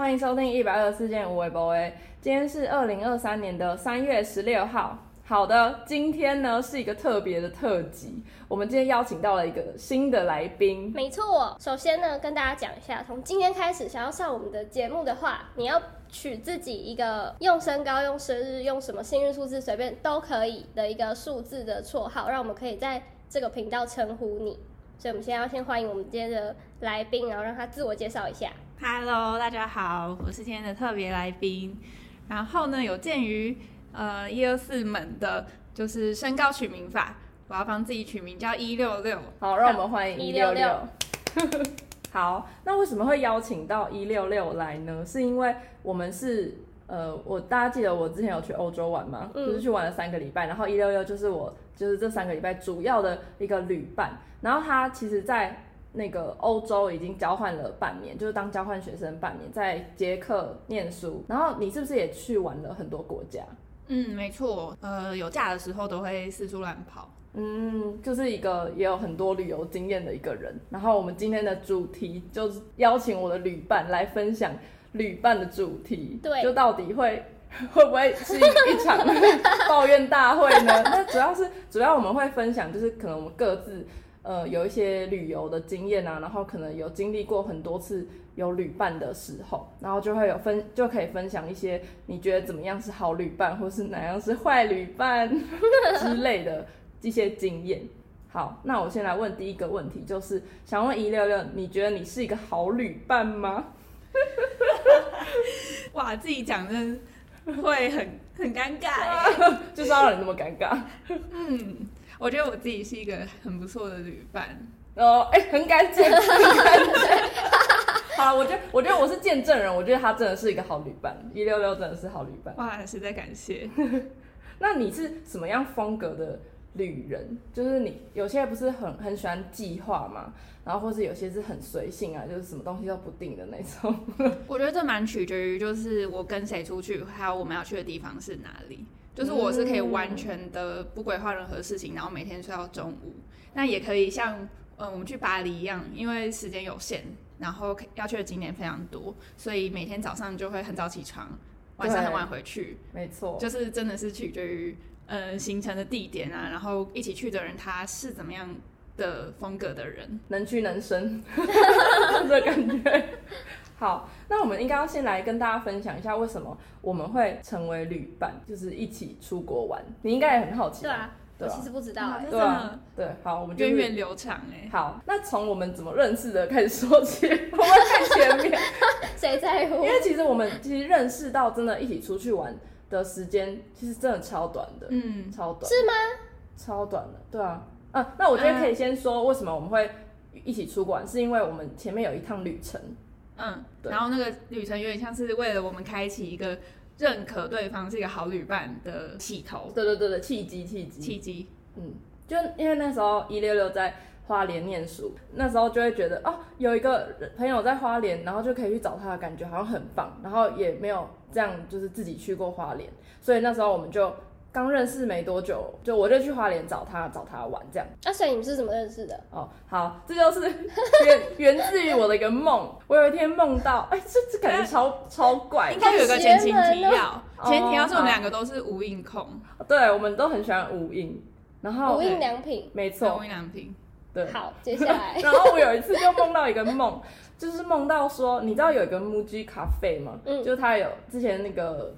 欢迎收听一百二十四件无为博诶，今天是二零二三年的三月十六号。好的，今天呢是一个特别的特辑，我们今天邀请到了一个新的来宾。没错，首先呢跟大家讲一下，从今天开始想要上我们的节目的话，你要取自己一个用身高、用生日、用什么幸运数字随便都可以的一个数字的绰号，让我们可以在这个频道称呼你。所以，我们现在要先欢迎我们今天的来宾，然后让他自我介绍一下。Hello，大家好，我是今天的特别来宾。然后呢，有鉴于呃，一二四门的，就是身高取名法，我要帮自己取名叫一六六。好，让我们欢迎一六六。好，那为什么会邀请到一六六来呢？是因为我们是呃，我大家记得我之前有去欧洲玩嘛？嗯、就是去玩了三个礼拜，然后一六六就是我就是这三个礼拜主要的一个旅伴。然后他其实，在那个欧洲已经交换了半年，就是当交换学生半年，在捷克念书。然后你是不是也去玩了很多国家？嗯，没错，呃，有假的时候都会四处乱跑。嗯，就是一个也有很多旅游经验的一个人。然后我们今天的主题就是邀请我的旅伴来分享旅伴的主题。对，就到底会 会不会是一场抱怨大会呢？那主要是主要我们会分享，就是可能我们各自。呃，有一些旅游的经验啊，然后可能有经历过很多次有旅伴的时候，然后就会有分，就可以分享一些你觉得怎么样是好旅伴，或是哪样是坏旅伴 之类的一些经验。好，那我先来问第一个问题，就是想问一六六，你觉得你是一个好旅伴吗？哇，自己讲的会很很尴尬，就是要让你那么尴尬。嗯。我觉得我自己是一个很不错的旅伴哦，哎、欸，很干净，很干净。好，我觉得，我觉得我是见证人，我觉得他真的是一个好旅伴，一六六真的是好旅伴。哇，实在感谢。那你是什么样风格的旅人？就是你有些不是很很喜欢计划嘛，然后或是有些是很随性啊，就是什么东西都不定的那种。我觉得这蛮取决于，就是我跟谁出去，还有我们要去的地方是哪里。就是我是可以完全的不规划任何事情，然后每天睡到中午。那也可以像嗯我们去巴黎一样，因为时间有限，然后要去的景点非常多，所以每天早上就会很早起床，晚上很晚回去。没错，就是真的是取决于呃行程的地点啊，然后一起去的人他是怎么样的风格的人，能屈能伸 的感觉。好，那我们应该要先来跟大家分享一下，为什么我们会成为旅伴，就是一起出国玩。你应该也很好奇。对啊，对啊，我其实不知道。对啊，对，好，我们源远流长哎。好，那从我们怎么认识的开始说起，我们看前面。谁在乎？因为其实我们其实认识到真的一起出去玩的时间，其实真的超短的。嗯，超短。是吗？超短的，对啊。嗯、啊，那我觉得可以先说为什么我们会一起出国玩，是因为我们前面有一趟旅程。嗯，然后那个旅程有点像是为了我们开启一个认可对方是一个好旅伴的起头。对对对对，契机契机契机。嗯，就因为那时候一六六在花莲念书，那时候就会觉得哦，有一个朋友在花莲，然后就可以去找他的感觉好像很棒，然后也没有这样就是自己去过花莲，所以那时候我们就。刚认识没多久，就我就去花莲找他，找他玩这样。啊，所以你们是怎么认识的？哦，好，这就是源 源自于我的一个梦。我有一天梦到，哎、欸，这这感觉超超怪。应该有个前情提要，前提要是我们两个都是无印控，对，我们都很喜欢无印，然后无印良品，没错，无印良品。对，好，接下来，然后我有一次就梦到一个梦，就是梦到说，你知道有一个 MUJI 咖啡吗？嗯，就是他有之前那个。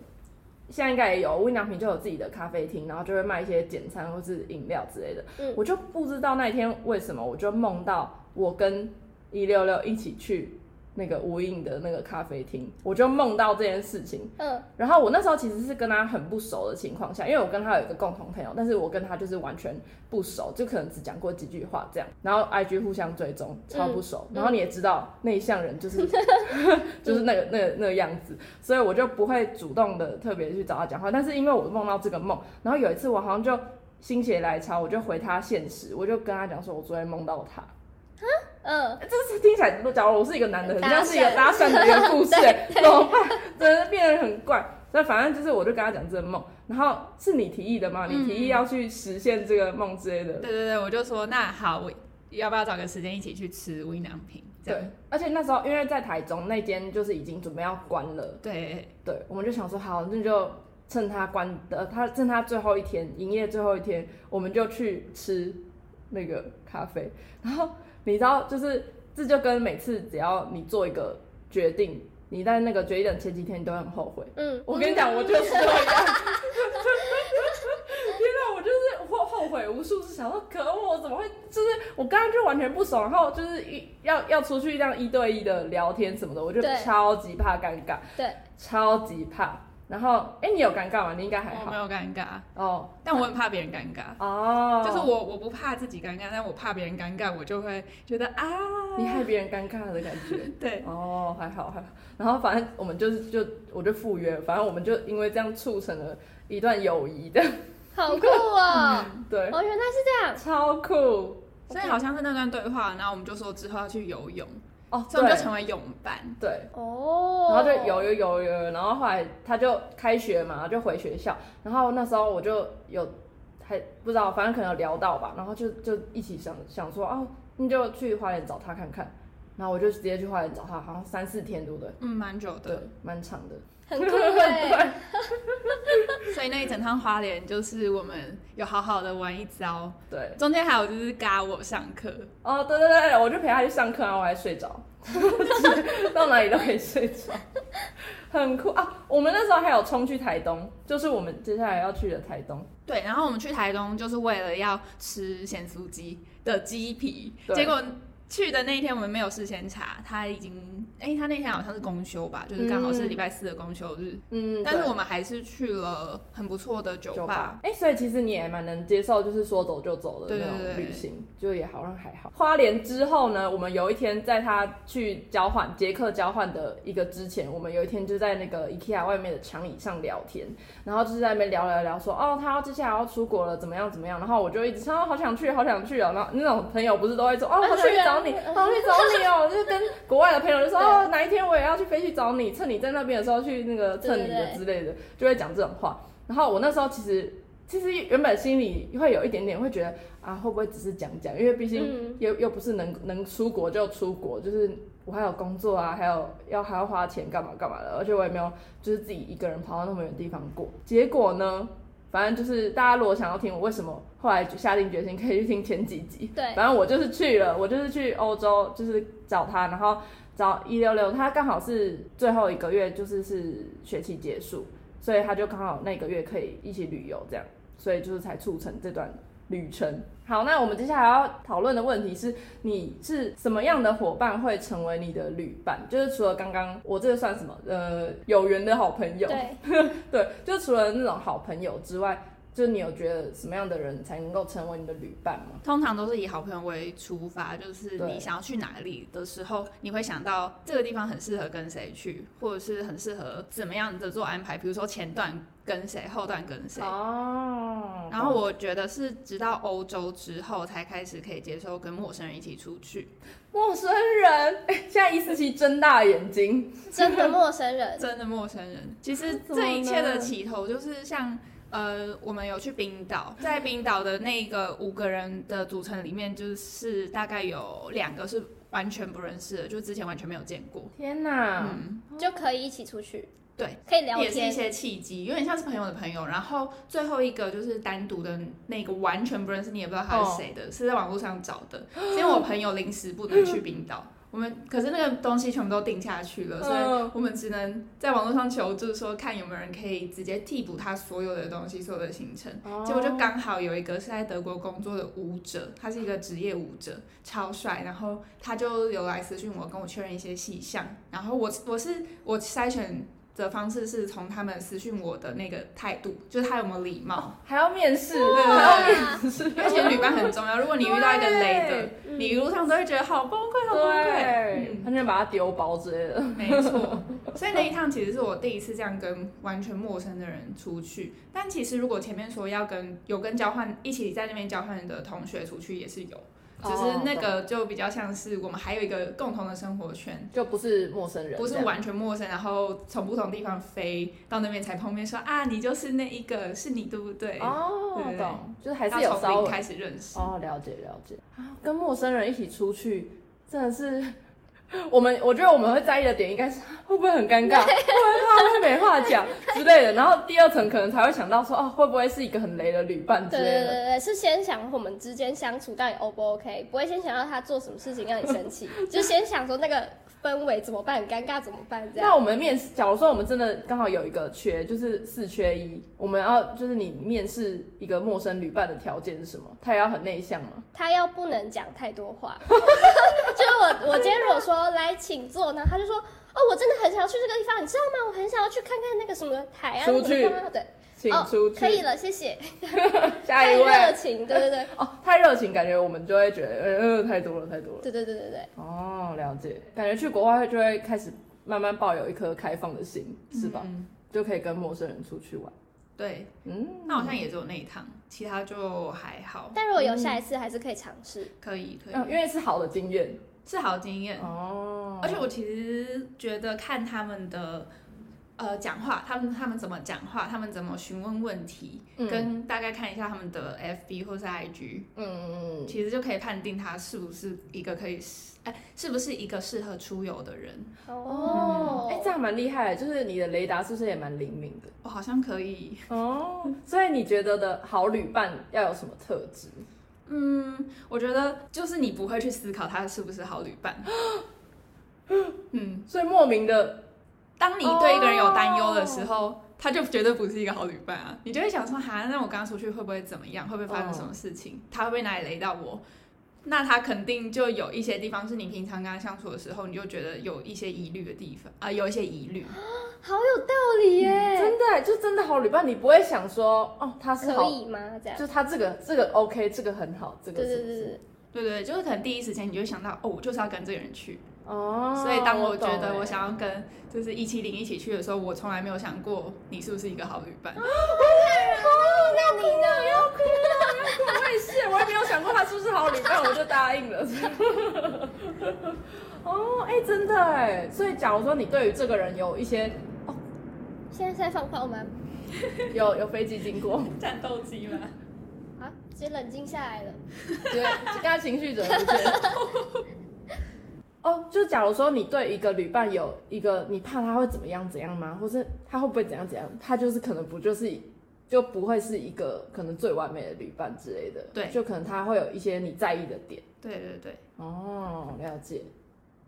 现在应该也有无印良品就有自己的咖啡厅，然后就会卖一些简餐或是饮料之类的。嗯，我就不知道那一天为什么，我就梦到我跟一六六一起去。那个无印的那个咖啡厅，我就梦到这件事情。嗯，然后我那时候其实是跟他很不熟的情况下，因为我跟他有一个共同朋友，但是我跟他就是完全不熟，就可能只讲过几句话这样。然后 IG 互相追踪，超不熟。嗯、然后你也知道内向人就是 就是那个那个那个样子，所以我就不会主动的特别去找他讲话。但是因为我梦到这个梦，然后有一次我好像就心血来潮，我就回他现实，我就跟他讲说，我昨天梦到他。嗯，这是听起来，假如我是一个男的，很像是一个搭讪的一个故事，怎么办？真的变得很怪。那反正就是，我就跟他讲这个梦，然后是你提议的吗？你提议要去实现这个梦之类的。对对对，我就说那好，我要不要找个时间一起去吃无印良品？对，而且那时候因为在台中那间就是已经准备要关了，对对，我们就想说好，那就趁他关的，他趁他最后一天营业最后一天，我们就去吃那个咖啡。然后你知道，就是这就跟每次只要你做一个决定，你在那个决定的前几天你都很后悔。嗯，我跟你讲，我就是这样。后悔无数次，想说可恶，我怎么会？就是我刚刚就完全不爽，然后就是一要要出去这样一对一的聊天什么的，我就超级怕尴尬，对，超级怕。然后，哎、欸，你有尴尬吗？你应该还好，我没有尴尬哦，但我很怕别人尴尬哦。就是我我不怕自己尴尬，但我怕别人尴尬，我就会觉得啊，你害别人尴尬的感觉。对，哦，还好还好。然后反正我们就是就我就赴约，反正我们就因为这样促成了一段友谊的。好酷哦！嗯、对，哦，原来是这样，超酷。所以好像是那段对话，然后我们就说之后要去游泳，哦，所以我们就成为泳伴。对，哦，然后就游游游游，然后后来他就开学嘛，就回学校。然后那时候我就有还不知道，反正可能有聊到吧，然后就就一起想想说，哦，你就去花莲找他看看。然后我就直接去花莲找他，好像三四天，对不对？嗯，蛮久的，对，蛮长的。很酷哎，所以那一整趟花莲就是我们有好好的玩一遭，对，中间还有就是嘎我上课，哦，对对对，我就陪他去上课，然后我还睡着，到哪里都可以睡着，很酷。啊！我们那时候还有冲去台东，就是我们接下来要去的台东，对，然后我们去台东就是为了要吃咸酥鸡的鸡皮，结果。去的那一天我们没有事先查，他已经哎、欸，他那天好像是公休吧，就是刚好是礼拜四的公休日。嗯，但是我们还是去了很不错的酒吧。哎、欸，所以其实你也蛮能接受，就是说走就走的那种旅行，就也好像还好。花莲之后呢，我们有一天在他去交换杰克交换的一个之前，我们有一天就在那个 IKEA 外面的长椅上聊天，然后就是在那边聊聊聊说，哦，他要接下来要出国了，怎么样怎么样，然后我就一直说，哦，好想去，好想去哦。然后那种朋友不是都会说，哦，好想去找。好去找你哦、喔，就是跟国外的朋友就说哦，哪一天我也要去飞去找你，趁你在那边的时候去那个蹭你的之类的，就会讲这种话。然后我那时候其实其实原本心里会有一点点会觉得啊，会不会只是讲讲？因为毕竟又又不是能能出国就出国，就是我还有工作啊，还有要还要花钱干嘛干嘛的，而且我也没有就是自己一个人跑到那么远地方过。结果呢？反正就是大家如果想要听我为什么后来就下定决心，可以去听前几集。对，反正我就是去了，我就是去欧洲，就是找他，然后找一六六，他刚好是最后一个月，就是是学期结束，所以他就刚好那个月可以一起旅游，这样，所以就是才促成这段旅程。好，那我们接下来要讨论的问题是，你是什么样的伙伴会成为你的旅伴？就是除了刚刚我这个算什么？呃，有缘的好朋友。对，对，就除了那种好朋友之外，就你有觉得什么样的人才能够成为你的旅伴吗？通常都是以好朋友为出发，就是你想要去哪里的时候，你会想到这个地方很适合跟谁去，或者是很适合怎么样的做安排，比如说前段。跟谁后段跟谁哦，然后我觉得是直到欧洲之后才开始可以接受跟陌生人一起出去。陌生人，哎，现在一四七睁大眼睛，真的陌生人，真的陌生人。其实这一切的起头就是像呃，我们有去冰岛，在冰岛的那个五个人的组成里面，就是大概有两个是完全不认识的，就之前完全没有见过。天哪，嗯，就可以一起出去。对，可以聊天，也是一些契机，有点像是朋友的朋友。然后最后一个就是单独的那个，完全不认识，你也不知道他是谁的，哦、是在网络上找的。是因为我朋友临时不能去冰岛，我们可是那个东西全部都定下去了，所以我们只能在网络上求助，说看有没有人可以直接替补他所有的东西，所有的行程。哦、结果就刚好有一个是在德国工作的舞者，他是一个职业舞者，超帅。然后他就有来私讯我，跟我确认一些细项。然后我我是我筛选。的方式是从他们私讯我的那个态度，就是他有没有礼貌，哦，还要面试，对对对，还要面试，因为其实旅伴很重要。如果你遇到一个雷的，你一路上都会觉得好崩溃，好崩溃，他就把他丢包之类的。没错，所以那一趟其实是我第一次这样跟完全陌生的人出去。但其实如果前面说要跟有跟交换一起在那边交换的同学出去，也是有。只是那个就比较像是我们还有一个共同的生活圈，就不是陌生人，不是完全陌生，然后从不同地方飞到那边才碰面说，说啊，你就是那一个，是你对不对？哦，对，懂，就是还是有稍微开始认识。哦，了解了解。跟陌生人一起出去，真的是。我们我觉得我们会在意的点应该是会不会很尴尬，会不会怕会没话讲之类的。然后第二层可能才会想到说，哦，会不会是一个很雷的旅伴之类的。对对对对，是先想我们之间相处到底 O 不 OK，不会先想到他做什么事情让你生气，就先想说那个。氛围怎么办？很尴尬怎么办？这样。那我们面试，假如说我们真的刚好有一个缺，就是四缺一，我们要就是你面试一个陌生旅伴的条件是什么？他也要很内向吗？他要不能讲太多话。就是我，我今天如果说来请坐呢，他就说哦，我真的很想要去这个地方，你知道吗？我很想要去看看那个什么海岸。出去。对。请出去。可以了，谢谢。下一位。太热情，对对对。哦，太热情，感觉我们就会觉得，呃，太多了，太多了。对对对对对。哦，了解。感觉去国外就会开始慢慢抱有一颗开放的心，是吧？嗯。就可以跟陌生人出去玩。对，嗯，那好像也只有那一趟，其他就还好。但如果有下一次，还是可以尝试。可以，可以。因为是好的经验，是好的经验。哦。而且我其实觉得看他们的。呃，讲话，他们他们怎么讲话，他们怎么询问问题，嗯、跟大概看一下他们的 FB 或是 IG，嗯嗯嗯，其实就可以判定他是不是一个可以，哎、欸，是不是一个适合出游的人。哦，哎、嗯欸，这样蛮厉害，就是你的雷达是不是也蛮灵敏的？我好像可以。哦，所以你觉得的好旅伴要有什么特质？嗯，我觉得就是你不会去思考他是不是好旅伴。嗯，所以莫名的。当你对一个人有担忧的时候，oh. 他就绝对不是一个好旅伴啊！你就会想说，哈，那我刚刚出去会不会怎么样？会不会发生什么事情？Oh. 他会不会哪里雷到我？那他肯定就有一些地方是你平常跟他相处的时候，你就觉得有一些疑虑的地方啊、呃，有一些疑虑。好有道理耶！嗯、真的，就真的好旅伴，你不会想说，哦，他是可以吗？这样，就他这个这个 OK，这个很好，这个是是对对对对对，就是可能第一时间你就想到，哦，我就是要跟这个人去。哦，所以当我觉得我想要跟就是一七零一起去的时候，我从来没有想过你是不是一个好旅伴。好，那你呢？要哭了，要哭！我也是，我也没有想过他是不是好旅伴，我就答应了。哦，哎，真的哎，所以假如说你对于这个人有一些，哦，现在在放炮吗？有有飞机经过，战斗机吗？啊，直接冷静下来了。对，刚刚情绪怎么不见？哦，就假如说你对一个旅伴有一个你怕他会怎么样怎样吗？或是他会不会怎样怎样？他就是可能不就是就不会是一个可能最完美的旅伴之类的。对，就可能他会有一些你在意的点。对对对。哦，了解。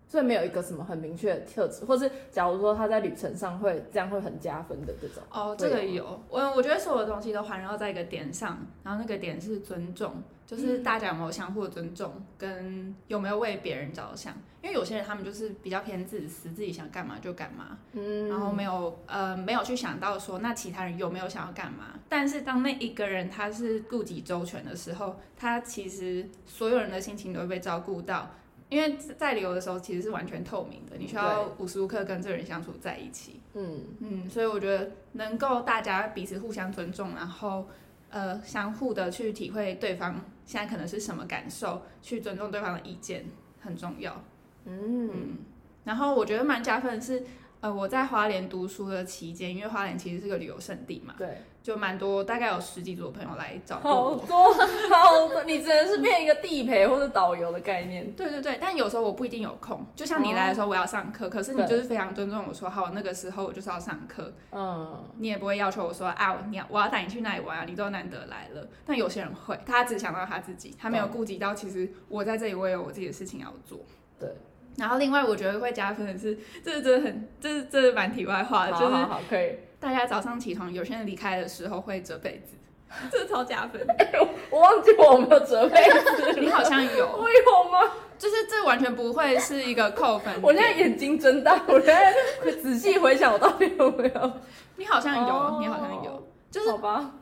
所以没有一个什么很明确的特质，或是假如说他在旅程上会这样会很加分的这种。哦，这个有。我我觉得所有的东西都环绕在一个点上，然后那个点是尊重。就是大家有没有相互的尊重，跟有没有为别人着想？因为有些人他们就是比较偏自私，自己想干嘛就干嘛，嗯，然后没有呃没有去想到说那其他人有没有想要干嘛。但是当那一个人他是顾及周全的时候，他其实所有人的心情都会被照顾到。因为在旅游的时候其实是完全透明的，你需要无时无刻跟这个人相处在一起。嗯嗯，所以我觉得能够大家彼此互相尊重，然后。呃，相互的去体会对方现在可能是什么感受，去尊重对方的意见很重要。嗯，嗯，然后我觉得蛮加分的是。呃，我在花莲读书的期间，因为花莲其实是个旅游胜地嘛，对，就蛮多，大概有十几组朋友来找过我。好多，好多，你只能是变一个地陪或者导游的概念。对对对，但有时候我不一定有空，就像你来的时候我要上课，哦、可是你就是非常尊重我说，好，那个时候我就是要上课，嗯，你也不会要求我说啊，你要我要带你去哪里玩啊，你都难得来了。但有些人会，他只想到他自己，他没有顾及到其实我在这里我也有我自己的事情要做。对。然后另外我觉得会加分的是，这是真的很，这是这是蛮题外话的，就是好好可以。大家早上起床，有些人离开的时候会折被子，这是超加分。我忘记我有没有折被子，你好像有，我有吗？就是这完全不会是一个扣分。我现在眼睛睁大，我现在仔细回想我到底有没有。你好像有，oh, 你好像有，就是好吧。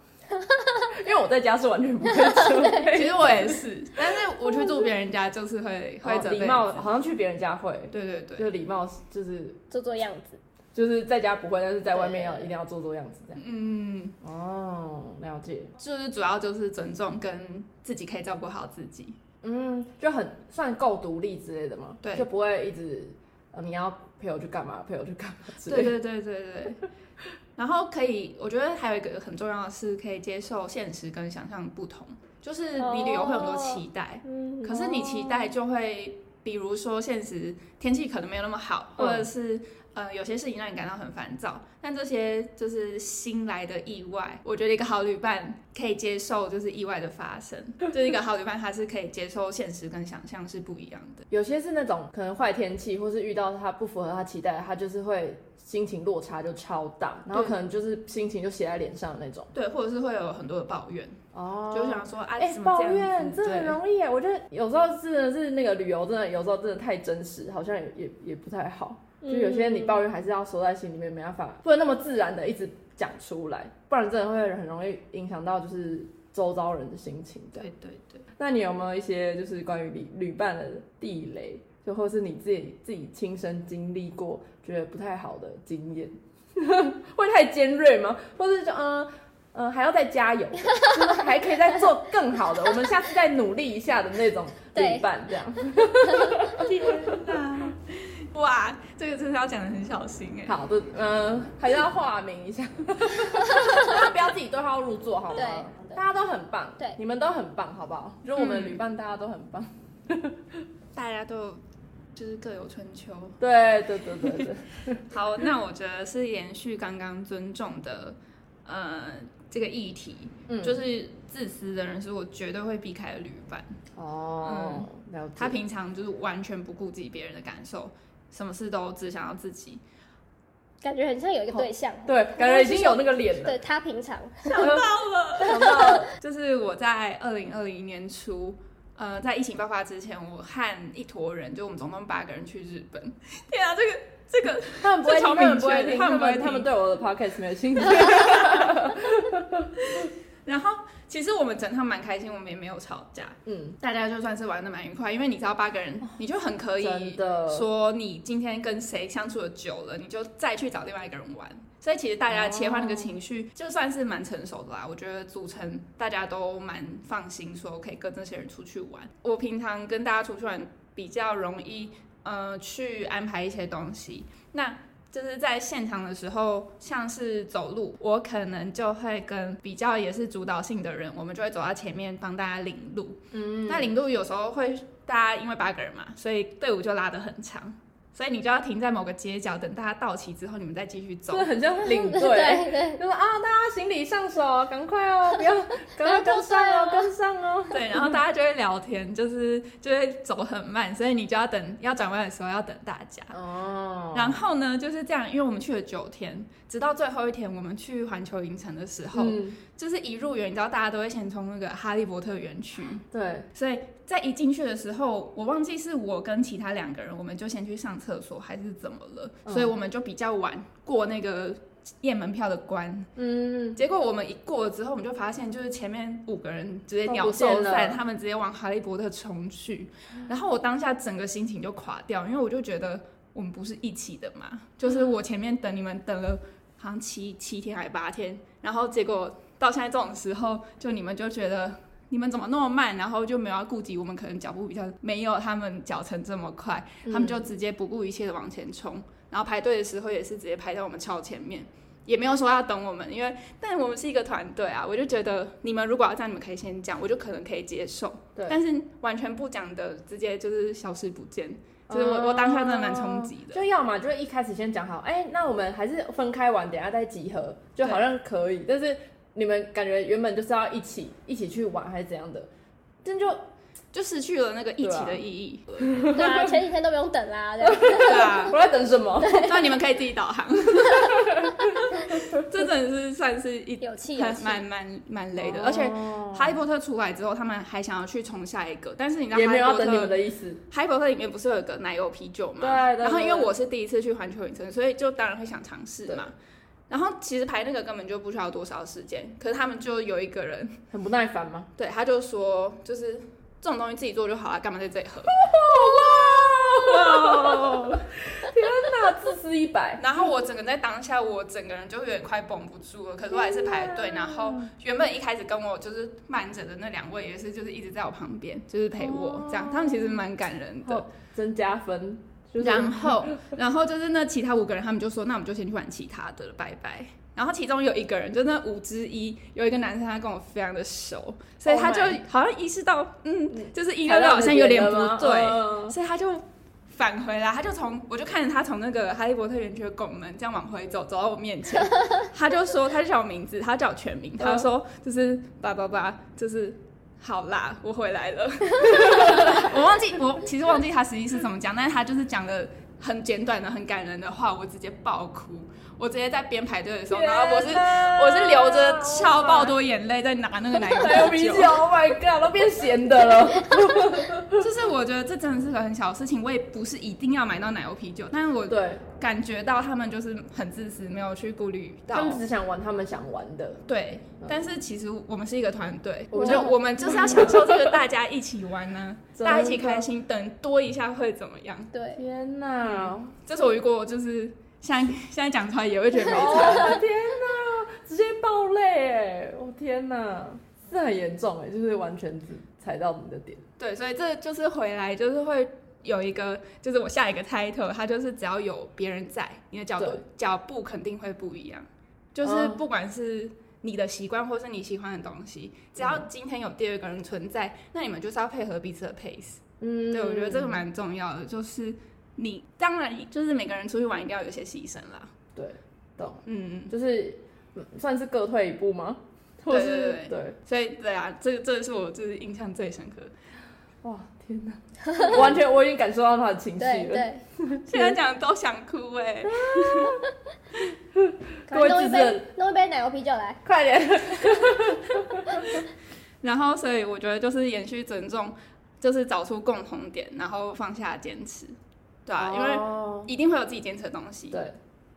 因为我在家是完全不会折被，其实我也是，但是我去住别人家就是会会折被。礼貌好像去别人家会，对对对，就礼貌就是做做样子，就是在家不会，但是在外面要一定要做做样子这样。嗯，哦，了解，就是主要就是尊重跟自己可以照顾好自己。嗯，就很算够独立之类的嘛，对，就不会一直呃你要陪我去干嘛，陪我去干嘛之类的。对对对对对。然后可以，我觉得还有一个很重要的是，可以接受现实跟想象不同。就是你旅游会有很多期待，哦、可是你期待就会，比如说现实天气可能没有那么好，或者是。呃，有些事情让你感到很烦躁，但这些就是新来的意外。我觉得一个好旅伴可以接受，就是意外的发生。就是一个好旅伴，他是可以接受现实跟想象是不一样的。有些是那种可能坏天气，或是遇到他不符合他期待，他就是会心情落差就超大，然后可能就是心情就写在脸上的那种。对，或者是会有很多的抱怨。哦，就想说，哎、欸，抱怨这很容易耶。我觉得有时候真的是那个旅游，真的有时候真的太真实，好像也也也不太好。就有些你抱怨还是要收在心里面，没办法，不能那么自然的一直讲出来，不然真的会很容易影响到就是周遭人的心情。对对对。那你有没有一些就是关于旅旅伴的地雷，就或是你自己自己亲身经历过觉得不太好的经验？会太尖锐吗？或是就嗯嗯还要再加油，就 是还可以再做更好的，我们下次再努力一下的那种旅伴这样。这个真的要讲的很小心哎。好的，嗯、呃，还是要化名一下，大家不要自己对号入座，好吗？对，大家都很棒，对，你们都很棒，好不好？就我们旅伴，大家都很棒，大家都就是各有春秋。对对对对对。好，那我觉得是延续刚刚尊重的，呃，这个议题，嗯，就是自私的人是我绝对会避开的旅伴。哦，嗯、了解。他平常就是完全不顾及别人的感受。什么事都只想要自己，感觉很像有一个对象，对，感觉已经有那个脸了。对，他平常 想到了，想到了，就是我在二零二零年初，呃，在疫情爆发之前，我和一坨人，就我们总共八个人去日本。天啊，这个这个，他们不会听，他们不会听，他们不会，他们对我的 podcast 没有兴趣。然后。其实我们整趟蛮开心，我们也没有吵架，嗯，大家就算是玩的蛮愉快，因为你知道八个人，你就很可以说你今天跟谁相处的久了，你就再去找另外一个人玩，所以其实大家切换那个情绪，就算是蛮成熟的啦。我觉得组成大家都蛮放心，说可以跟这些人出去玩。我平常跟大家出去玩比较容易，呃，去安排一些东西，那。就是在现场的时候，像是走路，我可能就会跟比较也是主导性的人，我们就会走到前面帮大家领路。嗯，那领路有时候会大家因为八个人嘛，所以队伍就拉得很长。所以你就要停在某个街角，等大家到齐之后，你们再继续走。这很像领队，对对，就说啊，大家行李上手，赶快哦，不要，赶快跟上哦，跟上哦。对，然后大家就会聊天，就是就会走很慢，所以你就要等，要转弯的时候要等大家。哦。然后呢，就是这样，因为我们去了九天，直到最后一天，我们去环球影城的时候，嗯、就是一入园，你知道大家都会先从那个哈利波特园区。对。所以在一进去的时候，我忘记是我跟其他两个人，我们就先去上厕所还是怎么了，嗯、所以我们就比较晚过那个验门票的关。嗯，结果我们一过了之后，我们就发现就是前面五个人直接鸟兽散，他们直接往哈利波特冲去。然后我当下整个心情就垮掉，因为我就觉得我们不是一起的嘛，就是我前面等你们等了好像七七天还是八天，然后结果到现在这种时候，就你们就觉得。你们怎么那么慢？然后就没有要顾及我们，可能脚步比较没有他们脚程这么快，嗯、他们就直接不顾一切的往前冲。然后排队的时候也是直接排在我们超前面，也没有说要等我们，因为但我们是一个团队啊，我就觉得你们如果要这样，你们可以先讲，我就可能可以接受。对，但是完全不讲的，直接就是消失不见，就是我、嗯、我当下真的蛮冲击的。就要嘛，就是一开始先讲好，哎、欸，那我们还是分开玩，等下再集合，就好像可以，但是。你们感觉原本就是要一起一起去玩还是怎样的，真就就失去了那个一起的意义。对啊，前几天都不用等啦。对啊，我在等什么？那你们可以自己导航。这真的是算是一有气，蛮蛮蛮累的。而且哈利波特出来之后，他们还想要去冲下一个，但是你知道，哈利波特你们的意思。哈利波特里面不是有个奶油啤酒吗？对。然后因为我是第一次去环球影城，所以就当然会想尝试嘛。然后其实排那个根本就不需要多少时间，可是他们就有一个人 很不耐烦吗？对，他就说就是这种东西自己做就好了，干嘛在这里喝？哇！天哪！自私一百。然后我整个在当下，我整个人就有点快绷不住了。可是我还是排队。然后原本一开始跟我就是慢着的那两位也是，就是一直在我旁边，就是陪我这样。他们其实蛮感人的，增加分。然后，然后就是那其他五个人，他们就说：“那我们就先去玩其他的了，拜拜。”然后其中有一个人，就那五之一，有一个男生，他跟我非常的熟，所以他就好像意识到，嗯，就是一六六好像有点不对，所以他就返回来，他就从我就看着他从那个哈利波特园区的拱门这样往回走，走到我面前，他就说，他就叫我名字，他叫我全名，他就说就是叭叭叭，就是好啦，我回来了，我忘记我其实忘记他实际是怎么讲，但是他就是讲的很简短的、很感人的话，我直接爆哭。我直接在边排队的时候，然后我是我是流着超爆多眼泪在拿那个奶油啤酒，Oh my god，都变咸的了。就是我觉得这真的是个很小的事情，我也不是一定要买到奶油啤酒，但是我对感觉到他们就是很自私，没有去顾虑到，他们只想玩他们想玩的。对，但是其实我们是一个团队，我觉得我们就是要享受这个大家一起玩 呢，大家一起开心，等多一下会怎么样？对，天哪，这是我遇过就是。现在现在讲出来也会觉得没 差。哦天哪，直接爆泪哎！我天哪，是很严重哎，就是完全只踩到你的点。对，所以这就是回来就是会有一个，就是我下一个 title，它就是只要有别人在，你的脚步脚步肯定会不一样。就是不管是你的习惯或是你喜欢的东西，只要今天有第二个人存在，那你们就是要配合彼此的 pace。嗯，对，我觉得这个蛮重要的，就是。你当然就是每个人出去玩一定要有些牺牲啦。对，懂，嗯，就是算是各退一步吗？或是对对对，对，所以对啊，这个这个是我就是印象最深刻。哇，天哪，完全我已经感受到他的情绪了。对，现在讲都想哭哎、欸。弄一杯弄一杯奶油啤酒来，快点。然后，所以我觉得就是延续尊重，就是找出共同点，然后放下坚持。对啊，因为一定会有自己坚持的东西。对。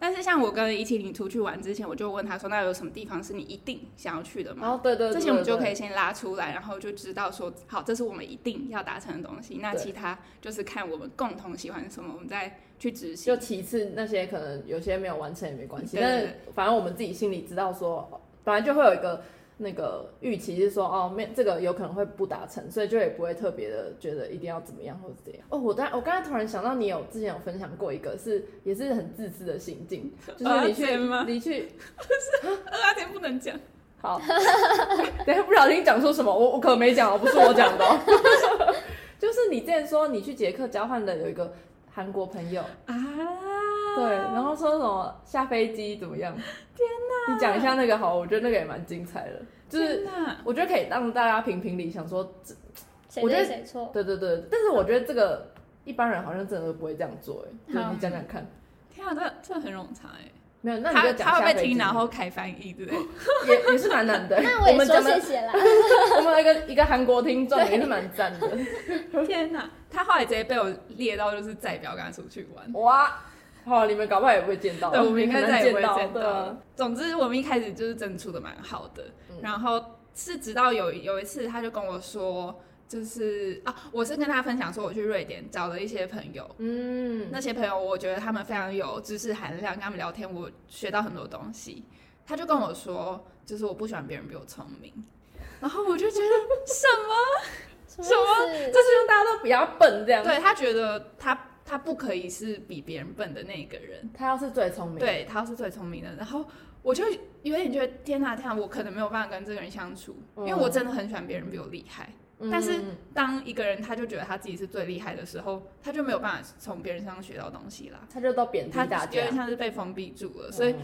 但是像我跟170出去玩之前，我就问他说：“那有什么地方是你一定想要去的吗？”哦，对对对。这些我们就可以先拉出来，然后就知道说，好，这是我们一定要达成的东西。那其他就是看我们共同喜欢什么，我们再去执行。就其次那些可能有些没有完成也没关系，但是反正我们自己心里知道说，本来就会有一个。那个预期是说哦，没这个有可能会不达成，所以就也不会特别的觉得一定要怎么样或者怎样。哦，我刚我刚才突然想到，你有之前有分享过一个是也是很自私的心境，就是你去你去，不是阿田不能讲。好，等下不小心讲出什么，我我可没讲，不是我讲的，哦 就是你之前说你去捷克交换的有一个韩国朋友啊，对，然后说什么下飞机怎么样？天哪！你讲一下那个好，我觉得那个也蛮精彩的，就是我觉得可以让大家评评理，想说，我觉得谁错？对对对，但是我觉得这个一般人好像真的不会这样做，哎，就你讲讲看。天啊，这这很冗长哎，没有，那你就讲他会被听，然后开翻译，对不对？也也是蛮难的。那我也说谢谢啦。我们有一个一个韩国听众也是蛮赞的。天哪，他后来直接被我列到就是再不要跟他出去玩。哇！好，你们搞不好也不会见到。对，我们应该再也不会见到。总之，我们一开始就是真的处的蛮好的。然后是直到有有一次，他就跟我说，就是啊，我是跟他分享说，我去瑞典找了一些朋友。嗯，那些朋友我觉得他们非常有知识含量，跟他们聊天我学到很多东西。他就跟我说，就是我不喜欢别人比我聪明。然后我就觉得什么什么，就是让大家都比较笨这样。对，他觉得他。他不可以是比别人笨的那个人，他要是最聪明，对，他要是最聪明的。然后我就有点觉得天哪，天哪，我可能没有办法跟这个人相处，嗯、因为我真的很喜欢别人比我厉害。嗯、但是当一个人他就觉得他自己是最厉害的时候，他就没有办法从别人身上学到东西啦。他就到贬低大家，有点像是被封闭住了。所以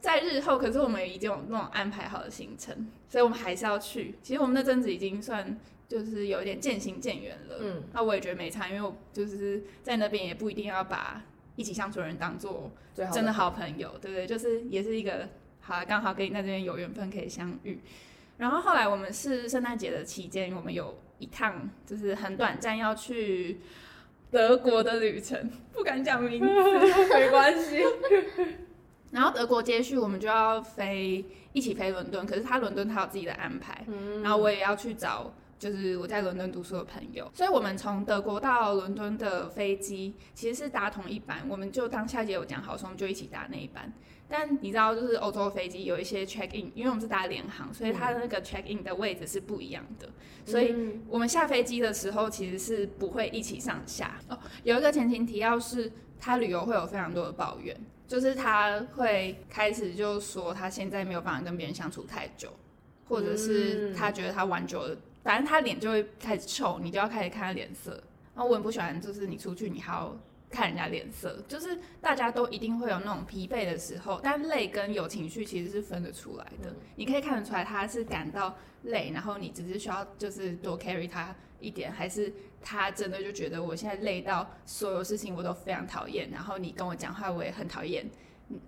在日后，可是我们已经有那种安排好的行程，所以我们还是要去。其实我们那阵子已经算。就是有一点渐行渐远了，嗯，那我也觉得没差，因为我就是在那边也不一定要把一起相处的人当做真的好朋友，对不对？就是也是一个好，刚好跟你在这边有缘分可以相遇。然后后来我们是圣诞节的期间，我们有一趟就是很短暂要去德国的旅程，不敢讲名字，没关系。然后德国接续，我们就要飞一起飞伦敦，可是他伦敦他有自己的安排，嗯，然后我也要去找。就是我在伦敦读书的朋友，所以我们从德国到伦敦的飞机其实是搭同一班，我们就当下节有讲好说，我们就一起搭那一班。但你知道，就是欧洲飞机有一些 check in，因为我们是搭联航，所以它的那个 check in 的位置是不一样的。所以我们下飞机的时候其实是不会一起上下。哦，有一个前情提要是，他旅游会有非常多的抱怨，就是他会开始就说他现在没有办法跟别人相处太久，或者是他觉得他玩久了，反正他脸就会开始臭，你就要开始看他脸色。然后我很不喜欢，就是你出去你还要。看人家脸色，就是大家都一定会有那种疲惫的时候，但累跟有情绪其实是分得出来的。你可以看得出来他是感到累，然后你只是需要就是多 carry 他一点，还是他真的就觉得我现在累到所有事情我都非常讨厌，然后你跟我讲话我也很讨厌，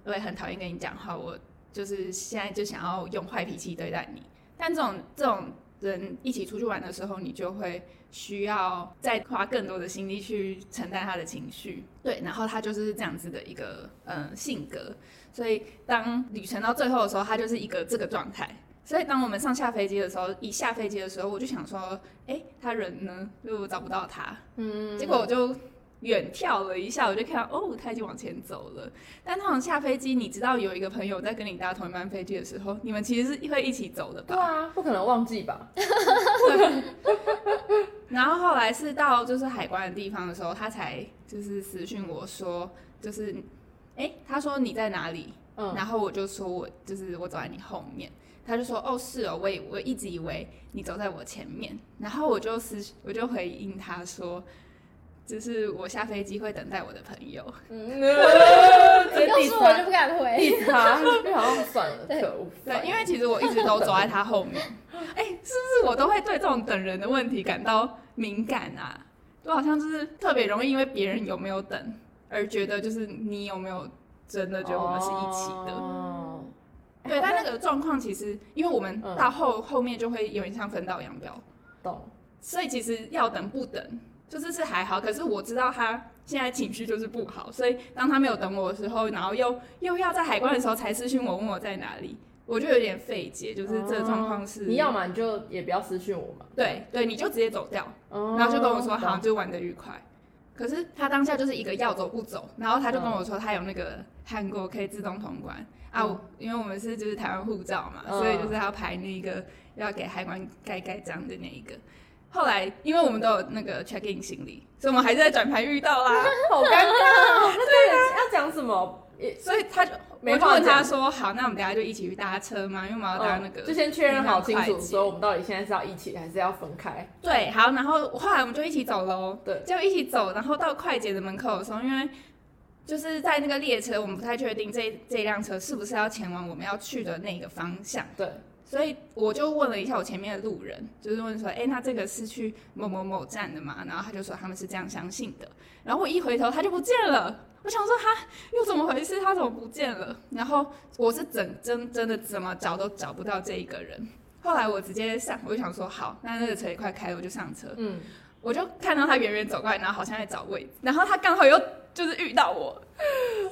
我也很讨厌跟你讲话，我就是现在就想要用坏脾气对待你。但这种这种。人一起出去玩的时候，你就会需要再花更多的心力去承担他的情绪。对，然后他就是这样子的一个嗯性格，所以当旅程到最后的时候，他就是一个这个状态。所以当我们上下飞机的时候，一下飞机的时候，我就想说，哎，他人呢？就找不到他。嗯，结果我就。远眺了一下，我就看到哦，他已经往前走了。但通常下飞机，你知道有一个朋友在跟你搭同一班飞机的时候，你们其实是会一起走的吧？对啊，不可能忘记吧？然后后来是到就是海关的地方的时候，他才就是私讯我说，就是哎，他说你在哪里？嗯，然后我就说我就是我走在你后面。他就说哦是哦，我我一直以为你走在我前面。然后我就私我就回应他说。就是我下飞机会等待我的朋友。嗯，要是我就不敢回他，好像算了，可恶。对，因为其实我一直都走在他后面。哎、欸，是不是我都会对这种等人的问题感到敏感啊？我好像就是特别容易因为别人有没有等而觉得就是你有没有真的觉得我们是一起的。哦。对，但那个状况其实因为我们到后后面就会有点像分道扬镳。懂。所以其实要等不等。就是是还好，可是我知道他现在情绪就是不好，所以当他没有等我的时候，然后又又要在海关的时候才私讯我问我在哪里，我就有点费解。就是这个状况是，你要嘛你就也不要私讯我嘛，对对，你就直接走掉，然后就跟我说好，就玩得愉快。可是他当下就是一个要走不走，然后他就跟我说他有那个韩国可以自动通关啊，因为我们是就是台湾护照嘛，所以就是要排那个要给海关盖盖章的那一个。后来，因为我们都有那个 check in 行李，所以我们还是在转盘遇到啦，好尴尬。那对，要讲什么？所以他就我就问他说好，那我们等下就一起去搭车嘛，因为我们要搭那个，就先确认好清楚，说我们到底现在是要一起还是要分开。对，好，然后后来我们就一起走喽，对，就一起走，然后到快捷的门口的时候，因为就是在那个列车，我们不太确定这这辆车是不是要前往我们要去的那个方向，对。所以我就问了一下我前面的路人，就是问说，哎、欸，那这个是去某某某站的吗？然后他就说他们是这样相信的。然后我一回头，他就不见了。我想说他又怎么回事？他怎么不见了？然后我是整真真的怎么找都找不到这一个人。后来我直接上，我就想说好，那那个车也快开了，我就上车。嗯，我就看到他远远走过来，然后好像在找位置，然后他刚好又。就是遇到我，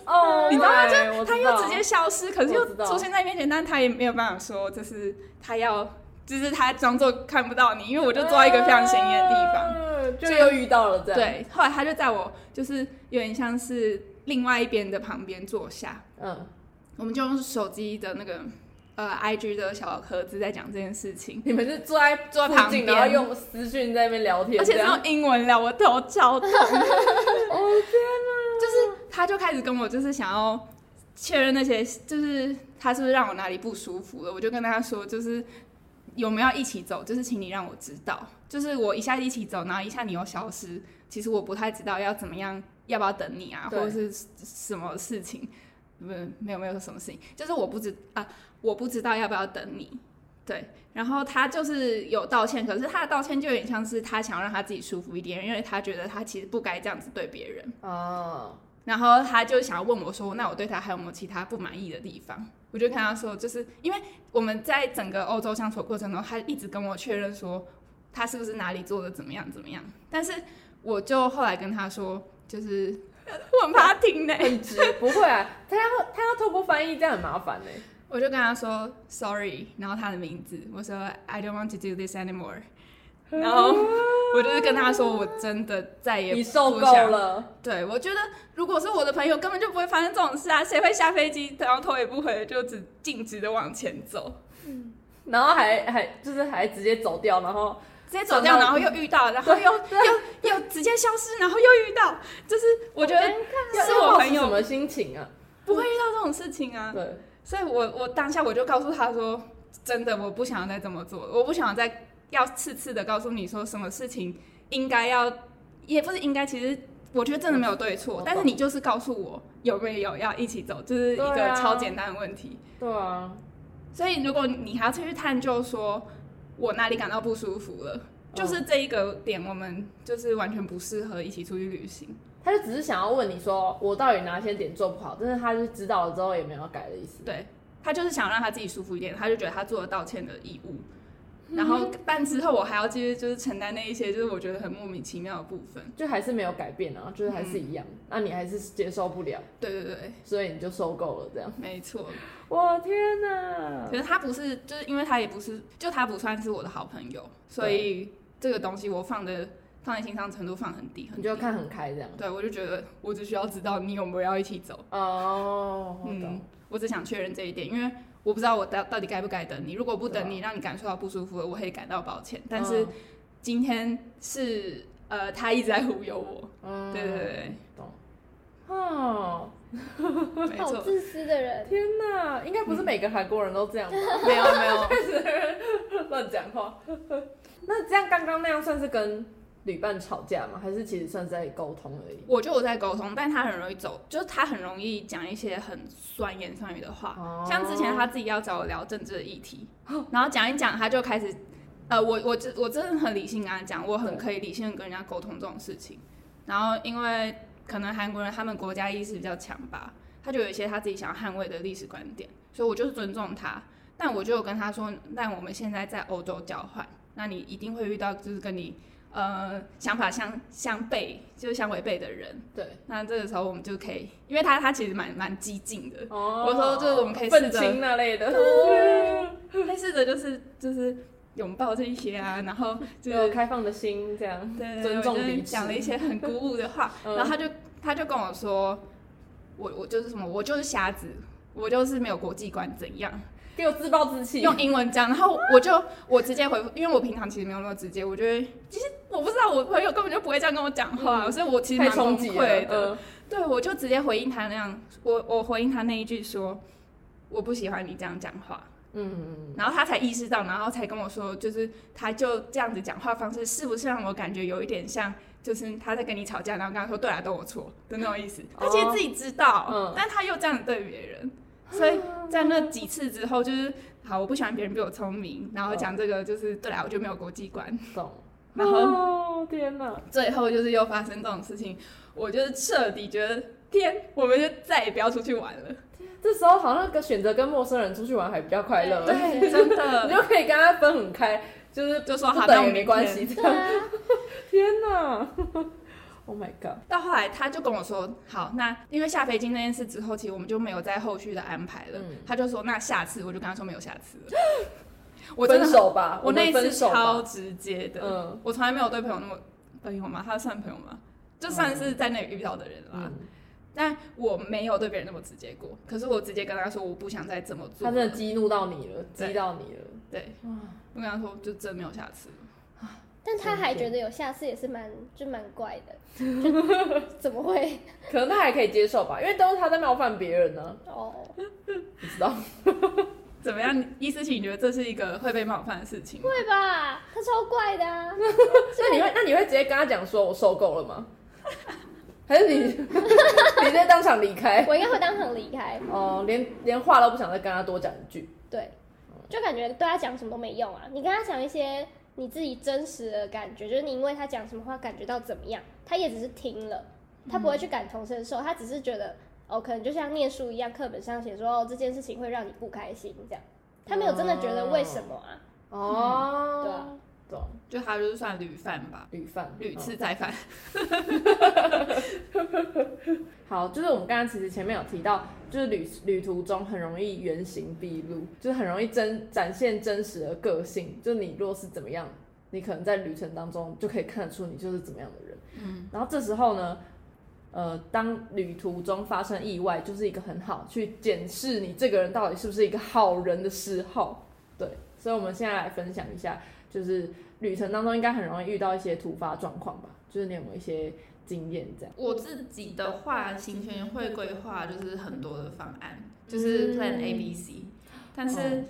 哦，oh, 你知道吗？就他又直接消失，可是又出现在面前，但他也没有办法说，就是他要，就是他装作看不到你，因为我就坐在一个非常显眼的地方，uh, 就又遇到了这样。对，后来他就在我就是有点像是另外一边的旁边坐下，嗯，uh. 我们就用手机的那个。呃，I G 的小盒子在讲这件事情。你们是坐在坐在旁边，然后用私讯在那边聊天，而且是用英文聊，我头超痛。哦天哪！就是他就开始跟我，就是想要确认那些，就是他是不是让我哪里不舒服了。我就跟他说，就是有没有一起走，就是请你让我知道。就是我一下一起走，然后一下你又消失，其实我不太知道要怎么样，要不要等你啊，或者是什么事情？不，没有没有什么事情，就是我不知啊。我不知道要不要等你，对，然后他就是有道歉，可是他的道歉就有点像是他想要让他自己舒服一点，因为他觉得他其实不该这样子对别人哦。然后他就想要问我说：“那我对他还有没有其他不满意的地方？”我就跟他说：“就是因为我们在整个欧洲相处过程中，他一直跟我确认说他是不是哪里做的怎么样怎么样。”但是我就后来跟他说：“就是我很怕他听呢，很直，不会啊，他要他要透过翻译，这样很麻烦呢。”我就跟他说 sorry，然后他的名字，我说 I don't want to do this anymore，然后我就是跟他说，我真的再也不你受够了。对，我觉得如果是我的朋友，根本就不会发生这种事啊！谁会下飞机然后头也不回就只径直的往前走？嗯，然后还还就是还直接走掉，然后直接走掉，然后又遇到，然后又又又直接消失，然后又遇到，就是我觉得是我朋友什么心情啊？不会遇到这种事情啊！对，所以我我当下我就告诉他说，真的，我不想要再这么做，我不想要再。要次次的告诉你说什么事情应该要，也不是应该，其实我觉得真的没有对错，但是你就是告诉我有没有要一起走，就是一个超简单的问题。对啊，所以如果你还要去探究说我哪里感到不舒服了，就是这一个点，我们就是完全不适合一起出去旅行。他就只是想要问你说我到底哪些点做不好，但是他就知道了之后也没有改的意思。对，他就是想让他自己舒服一点，他就觉得他做了道歉的义务。然后，但之后我还要继续就是承担那一些，就是我觉得很莫名其妙的部分，就还是没有改变啊，就是还是一样，那、你还是接受不了。对对对，所以你就受够了这样。没错。我天哪！可是他不是，就是因为他也不是，就他不算是我的好朋友，所以这个东西我放的放在心上程度放很低很低。你就看很开这样。对，我就觉得我只需要知道你有没有要一起走。哦，嗯，我只想确认这一点，因为。我不知道我到到底该不该等你。如果不等你，啊、让你感受到不舒服了，我会感到抱歉。但是今天是呃，他一直在忽悠我。嗯，对对对，懂。哦，没错，好自私的人。天哪，应该不是每个韩国人都这样 没有没有，乱讲话。那这样刚刚那样算是跟？旅伴吵架吗？还是其实算是在沟通而已？我觉得我在沟通，但他很容易走，就是他很容易讲一些很酸言酸语的话。哦、像之前他自己要找我聊政治的议题，哦、然后讲一讲，他就开始，呃，我我我真的很理性跟他讲，我很可以理性的跟人家沟通这种事情。然后因为可能韩国人他们国家意识比较强吧，他就有一些他自己想要捍卫的历史观点，所以我就是尊重他。但我就跟他说，但我们现在在欧洲交换，那你一定会遇到就是跟你。呃，想法相相悖，就是相违背的人。对，那这个时候我们就可以，因为他他其实蛮蛮激进的。哦。我说就是我们可以试着那类的。对。可以试着就是就是拥抱这一些啊，然后就有开放的心这样。对。尊重彼此。讲了一些很鼓舞的话，然后他就他就跟我说，我我就是什么，我就是瞎子，我就是没有国际观，怎样？给我自暴自弃，用英文讲，然后我就我直接回复，因为我平常其实没有那么直接，我觉得其实我不知道，我朋友根本就不会这样跟我讲话，嗯、所以我其实蛮崩溃的。嗯、对，我就直接回应他那样，我我回应他那一句说，我不喜欢你这样讲话。嗯，然后他才意识到，然后才跟我说，就是他就这样子讲话方式，是不是让我感觉有一点像，就是他在跟你吵架，然后跟他说对啊，都我错的那种意思。他其实自己知道，嗯、但他又这样子对别人。所以在那几次之后，就是好，我不喜欢别人比我聪明，然后讲这个就是对啦，我就没有国际观，懂？然后天哪，最后就是又发生这种事情，我就是彻底觉得天，我们就再也不要出去玩了。这时候好像跟选择跟陌生人出去玩还比较快乐，对，真的，你就可以跟他分很开，就是就说好，那我没关系，这样。天哪！Oh my god！到后来他就跟我说：“好，那因为下飞机那件事之后，其实我们就没有再后续的安排了。嗯”他就说：“那下次我就跟他说没有下次了。”我真的分手吧，我那一次超直接的。嗯，我从来没有对朋友那么朋友吗？他算朋友吗？就算是在那里遇到的人啦。嗯、但我没有对别人那么直接过。可是我直接跟他说我不想再这么做。他真的激怒到你了，激到你了。对，我跟他说就真没有下次了。但他还觉得有下次也是蛮就蛮怪的，就 怎么会？可能他还可以接受吧，因为都是他在冒犯别人呢、啊。哦，不知道怎么样？伊思琪，你觉得这是一个会被冒犯的事情？会吧，他超怪的啊。所以你会，那你会直接跟他讲说，我受够了吗？还是你你直接当场离开？我应该会当场离开。哦，连连话都不想再跟他多讲一句。对，就感觉对他讲什么都没用啊。你跟他讲一些。你自己真实的感觉，就是你因为他讲什么话感觉到怎么样，他也只是听了，他不会去感同身受，他只是觉得哦，可能就像念书一样，课本上写说哦，这件事情会让你不开心这样，他没有真的觉得为什么啊？哦，嗯、对啊。懂，就他就是算屡犯吧，屡犯屡次再犯。好，就是我们刚刚其实前面有提到，就是旅旅途中很容易原形毕露，就是很容易真展现真实的个性。就你若是怎么样，你可能在旅程当中就可以看得出你就是怎么样的人。嗯，然后这时候呢，呃，当旅途中发生意外，就是一个很好去检视你这个人到底是不是一个好人的时候。对，所以我们现在来分享一下，就是旅程当中应该很容易遇到一些突发状况吧？就是你有没有一些经验这样？我自己的话，行前会规划就是很多的方案，就是 Plan A、B、C，但是。嗯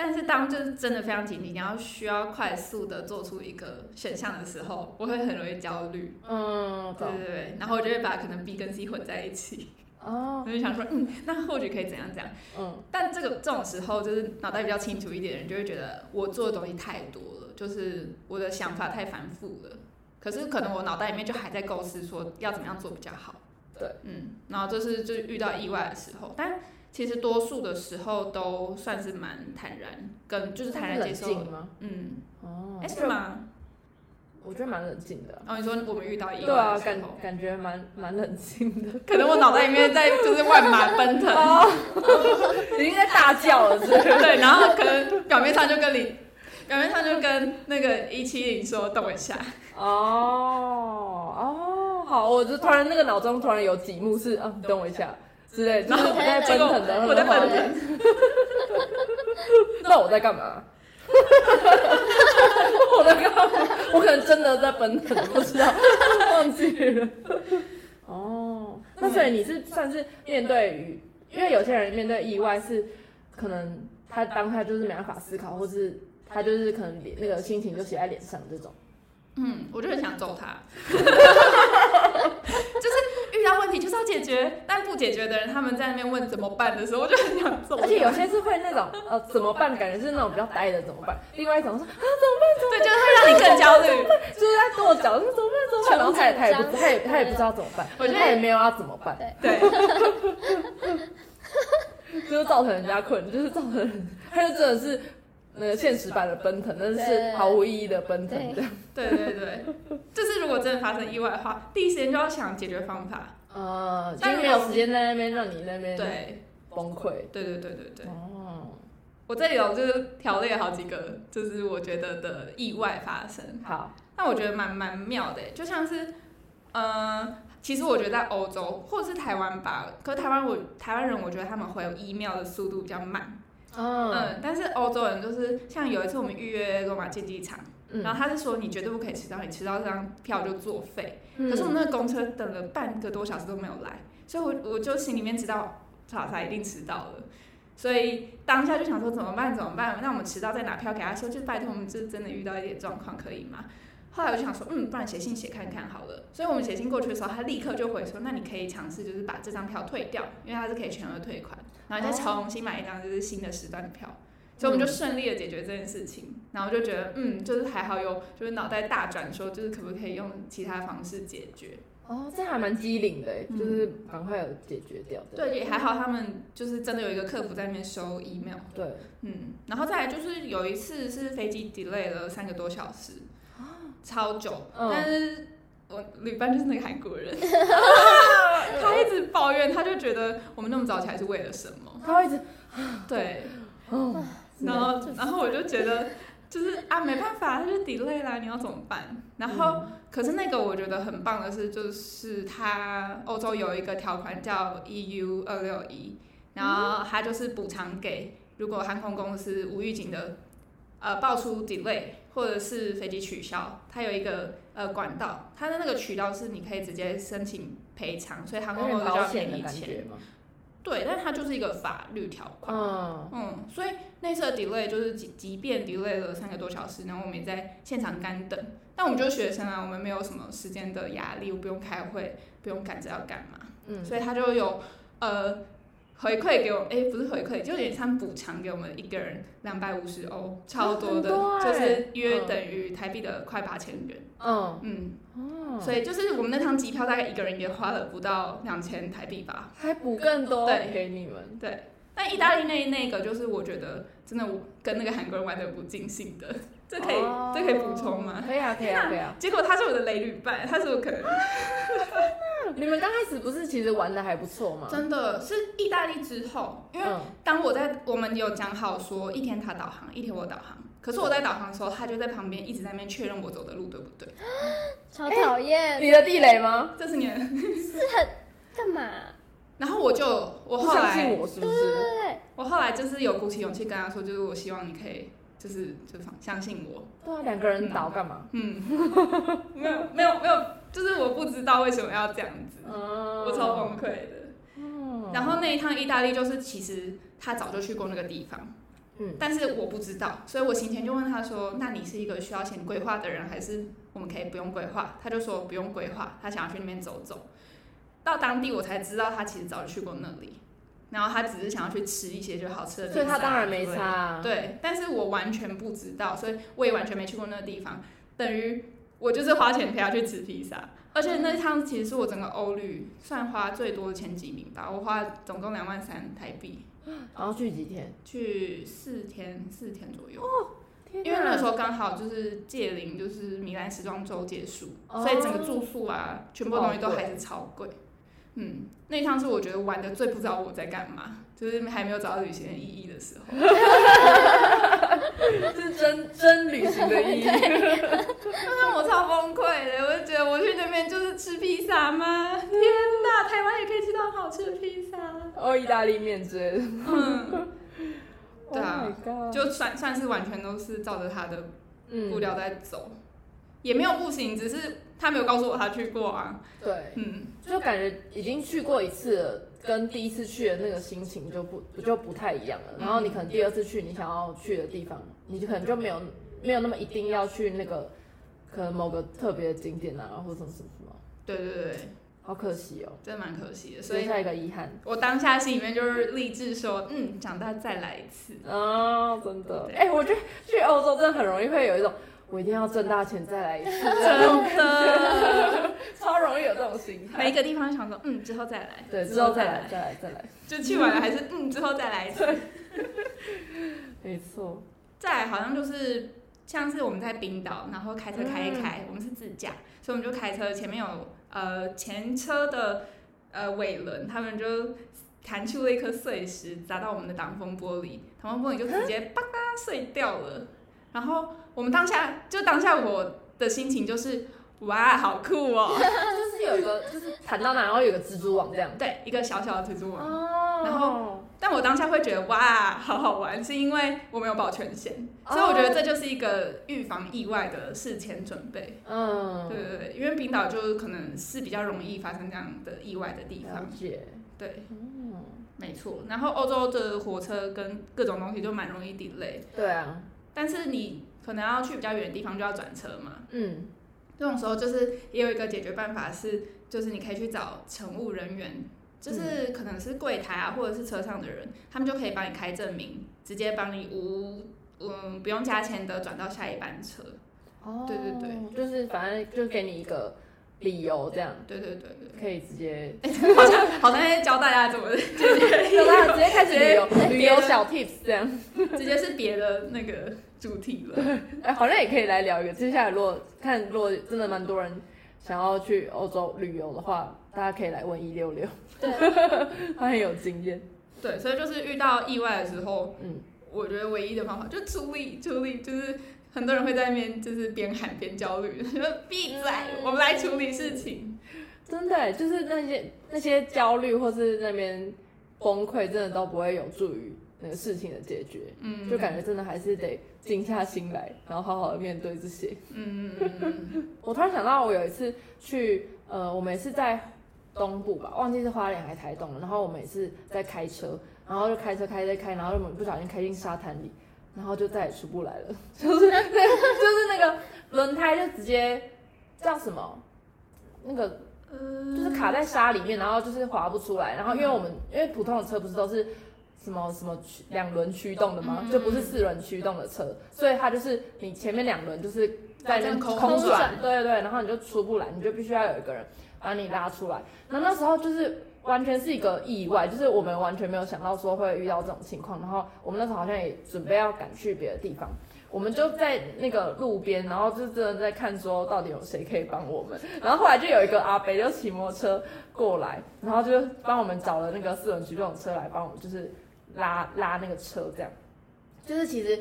但是当就是真的非常紧急，你要需要快速的做出一个选项的时候，我会很容易焦虑。嗯，对对对，然后我就会把可能 B 跟 C 混在一起。哦，我就想说，嗯，那或许可以怎样怎样。嗯，但这个这种时候，就是脑袋比较清楚一点的人，就会觉得我做的东西太多了，就是我的想法太繁复了。可是可能我脑袋里面就还在构思说要怎么样做比较好。对，嗯，然后这是就是遇到意外的时候，但。其实多数的时候都算是蛮坦然，跟就是坦然接受吗？嗯，哦，哎，是吗？我觉得蛮冷静的。哦，你说我们遇到意外，对啊，感感觉蛮蛮冷静的。可能我脑袋里面在就是万马奔腾，哦，已经在大叫了，是不是？对，然后可能 表面上就跟你，表面上就跟那个一七零说等我一下。哦哦，好，我就突然那个脑中突然有几幕是，嗯，等我一下。之类，然后我在奔腾的，我在奔腾。那我在干嘛？我在干嘛？我可能真的在奔腾，不知道，忘记了。哦，那所以你是算是面对于，因为有些人面对意外是可能他当下就是没办法思考，或是他就是可能那个心情就写在脸上这种。嗯，我就很想揍他。就是。遇到问题就是要解决，但不解决的人，他们在那边问怎么办的时候，我就很想揍。而且有些是会那种呃怎么办，感觉是那种比较呆的怎么办。另外一种说啊怎么办？怎么办？对，就是会让你更焦虑，就是在跺脚，说怎么办？怎么办？然后他也他也不他也他也不知道怎么办，我觉得他也没有要怎么办。对，就是造成人家困，就是造成人，他就真的是。那个现实版的奔腾，那是毫无意义的奔腾。对对对，就是如果真的发生意外的话，第一时间就要想解决方法。呃，但没有时间在那边让你那边对崩溃。对对对对对。哦，我这里有就是条列好几个，就是我觉得的意外发生。好，那我觉得蛮蛮妙的，就像是，呃，其实我觉得在欧洲或者是台湾吧，可是台湾我台湾人，我觉得他们回 email 的速度比较慢。Oh. 嗯，但是欧洲人就是像有一次我们预约罗马竞技场，嗯、然后他是说你绝对不可以迟到，你迟到这张票就作废。嗯、可是我们那个公车等了半个多小时都没有来，所以我我就心里面知道查查一定迟到了，所以当下就想说怎么办怎么办？那我们迟到再拿票给他说，就拜托我们这真的遇到一点状况可以吗？后来我就想说，嗯，不然写信写看看好了。所以我们写信过去的时候，他立刻就回说，那你可以尝试就是把这张票退掉，因为他是可以全额退款。然后再重新买一张就是新的时段的票，所以我们就顺利的解决这件事情。然后就觉得，嗯，就是还好有，就是脑袋大转，说就是可不可以用其他方式解决。哦，这还蛮机灵的，就是赶快有解决掉。对，也还好，他们就是真的有一个客服在那边收 email。对，嗯，然后再来就是有一次是飞机 delay 了三个多小时，超久，但是。我旅伴就是那个韩国人，他一直抱怨，他就觉得我们那么早起来是为了什么？他会一直对，然后然后我就觉得就是啊，没办法，他就 delay 啦，你要怎么办？然后可是那个我觉得很棒的是，就是他欧洲有一个条款叫 EU 二六一，然后他就是补偿给如果航空公司无预警的呃爆出 delay 或者是飞机取消，他有一个。呃，管道，它的那个渠道是你可以直接申请赔偿，所以航空公司就要给你钱。对，但它就是一个法律条款。嗯嗯，所以那次的 delay 就是即即便 delay 了三个多小时，然后我们也在现场干等。但我们就是学生啊，我们没有什么时间的压力，我不用开会，不用赶着要干嘛。嗯，所以他就有呃。回馈给我，哎、欸，不是回馈，就有点像补偿给我们一个人两百五十欧，超多的，多欸、就是约等于台币的快八千元。嗯。嗯，哦，所以就是我们那趟机票大概一个人也花了不到两千台币吧，还补更多对。给你们。对，但意大利那那个就是我觉得真的我跟那个韩国人玩的不尽兴的，这可以、哦、这可以补充吗？可以啊，可以啊，可以啊。结果他是我的雷旅伴，他是我可能。你们刚开始不是其实玩的还不错吗？真的是意大利之后，因为当我在我们有讲好说一天他导航，一天我导航，可是我在导航的时候，他就在旁边一直在那边确认我走的路对不对？超讨厌、欸！你的地雷吗？这是你的？是很干嘛？然后我就我后来相信我是不是？我后来就是有鼓起勇气跟他说，就是我希望你可以就是就相信我。对啊，两个人倒干嘛？嗯，没有没有没有，就是我不知道为什么要这样子，嗯、我超崩溃的。嗯、然后那一趟意大利就是其实他早就去过那个地方。嗯，但是我不知道，所以我行前就问他说：“那你是一个需要先规划的人，还是我们可以不用规划？”他就说不用规划，他想要去那边走走。到当地我才知道他其实早就去过那里，然后他只是想要去吃一些就好吃的。所以他当然没差啊。对，但是我完全不知道，所以我也完全没去过那个地方，等于我就是花钱陪他去吃披萨。而且那趟其实是我整个欧旅算花最多的前几名吧，我花总共两万三台币。然后去几天？去四天，四天左右。哦，因为那个时候刚好就是届零，就是米兰时装周结束，哦，所以整个住宿啊，全部东西都还是超贵。嗯，那一趟是我觉得玩的最不知道我在干嘛，就是还没有找到旅行的意义的时候。是真真旅行的意义。那让我超崩溃的，我就觉得我去那边就是吃披萨吗？天哪，台湾也可以吃到好吃的披萨。哦，意大利面之类的。嗯。对啊，oh、就算算是完全都是照着他的步调在走。嗯也没有不行，只是他没有告诉我他去过啊。对，嗯，就感觉已经去过一次了，跟第一次去的那个心情就不就不太一样了。然后你可能第二次去你想要去的地方，你就可能就没有没有那么一定要去那个可能某个特别的景点啊，或者什么什么。对对对，好可惜哦，真的蛮可惜的。所以下一个遗憾，我当下心里面就是励志说，嗯，长大再来一次。哦，真的。哎、欸，我觉得去欧洲真的很容易会有一种。我一定要挣大钱再来一次，真的，超容易有这种心态。每一个地方想说，嗯，之后再来，对，之后再来，再来，再来，就去完了还是嗯，之后再来一次。没错。再来好像就是像是我们在冰岛，然后开车开一开，嗯、我们是自驾，所以我们就开车，前面有呃前车的呃尾轮，他们就弹出了一颗碎石砸到我们的挡风玻璃，挡风玻璃就直接吧嗒碎掉了。然后我们当下就当下我的心情就是哇，好酷哦！就是有一个就是弹到哪，然后有个蜘蛛网这样，对，一个小小的蜘蛛网。哦。然后，但我当下会觉得哇，好好玩，是因为我没有保全险，哦，所以我觉得这就是一个预防意外的事前准备。嗯。对对对，因为冰岛就可能是比较容易发生这样的意外的地方。对。嗯。没错。然后欧洲的火车跟各种东西就蛮容易 delay。对啊。但是你可能要去比较远的地方，就要转车嘛。嗯，这种时候就是也有一个解决办法是，就是你可以去找乘务人员，就是可能是柜台啊，或者是车上的人，他们就可以帮你开证明，直接帮你无嗯不用加钱的转到下一班车。哦，对对对，就是反正就给你一个。理由这样，对对对对，可以直接，好像好像在教大家怎么 直接，教大家直接开始旅游，旅游小 tips 这样，直接是别的那个主题了。哎，好像也可以来聊一个。接下来如果看如果真的蛮多人想要去欧洲旅游的话，大家可以来问一六六，对，他很有经验。对，所以就是遇到意外的时候，嗯，我觉得唯一的方法就处理处理，就是。很多人会在那边就是边喊边焦虑，说闭嘴，我们来处理事情。真的，就是那些那些焦虑或是那边崩溃，真的都不会有助于那个事情的解决。嗯，就感觉真的还是得静下心来，然后好好的面对这些。嗯嗯嗯。我突然想到，我有一次去，呃，我们也是在东部吧，忘记是花莲还是台东了。然后我们也是在开车，然后就开车开在开，然后我们不小心开进沙滩里。然后就再也出不来了，就是那就是那个轮胎就直接叫什么，那个就是卡在沙里面，然后就是滑不出来。然后因为我们因为普通的车不是都是什么什么两轮驱动的吗？就不是四轮驱动的车，所以它就是你前面两轮就是在那空转，对对对，然后你就出不来，你就必须要有一个人把你拉出来。那那时候就是。完全是一个意外，就是我们完全没有想到说会遇到这种情况。然后我们那时候好像也准备要赶去别的地方，我们就在那个路边，然后就真的在看说到底有谁可以帮我们。然后后来就有一个阿伯就骑摩托车过来，然后就帮我们找了那个四轮驱动车来帮我们，就是拉拉那个车这样。就是其实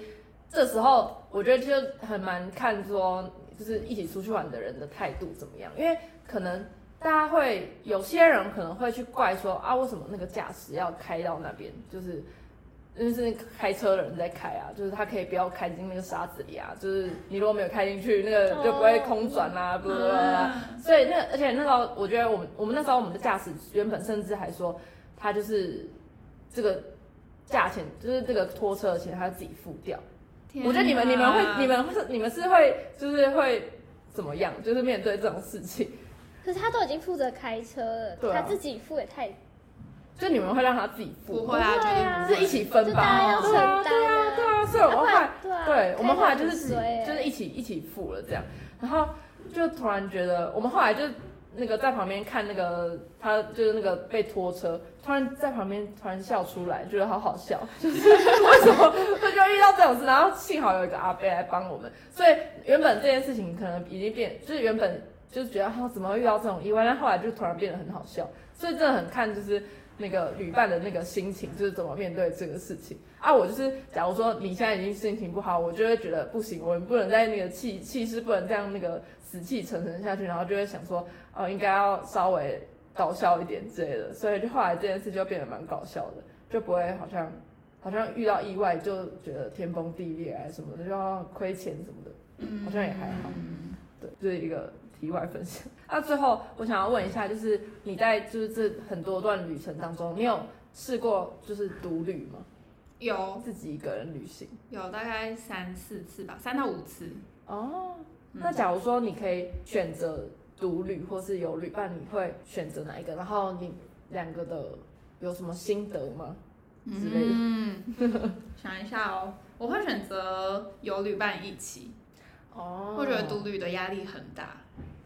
这时候我觉得就很蛮看说，就是一起出去玩的人的态度怎么样，因为可能大家会有些人可能会去怪说啊，为什么那个驾驶要开到那边，就是。就是开车的人在开啊，就是他可以不要开进那个沙子里啊，就是你如果没有开进去，那个就不会空转啊，不不不。所以那而且那时候，我觉得我们我们那时候我们的驾驶原本甚至还说，他就是这个价钱，就是这个拖车的钱他自己付掉。我觉得你们你们会你们是你们是会就是会怎么样？就是面对这种事情。可是他都已经负责开车了，啊、他自己付也太。就你们会让他自己付？不会啊，是一起分吧？对啊，对啊，对啊，所以我们后来，对，我们后来就是就是一起一起付了这样，然后就突然觉得，我们后来就那个在旁边看那个他就是那个被拖车，突然在旁边突然笑出来，觉得好好笑，就是为什么会就遇到这种事？然后幸好有一个阿伯来帮我们，所以原本这件事情可能已经变，就是原本就是觉得他怎么会遇到这种意外，但后来就突然变得很好笑，所以真的很看就是。那个旅伴的那个心情，就是怎么面对这个事情啊？我就是，假如说你现在已经心情不好，我就会觉得不行，我们不能在那个气气势不能这样那个死气沉沉下去，然后就会想说，哦，应该要稍微搞笑一点之类的。所以就后来这件事就变得蛮搞笑的，就不会好像好像遇到意外就觉得天崩地裂啊什么的，就要亏钱什么的，好像也还好。对，就是一个。题外分享。那最后我想要问一下，就是你在就是这很多段旅程当中，你有试过就是独旅吗？有，自己一个人旅行。有大概三四次吧，三到五次。哦，那假如说你可以选择独旅或是有旅伴，你会选择哪一个？然后你两个的有什么心得吗？之类的。嗯，想一下哦，我会选择有旅伴一起。哦，会觉得独旅的压力很大。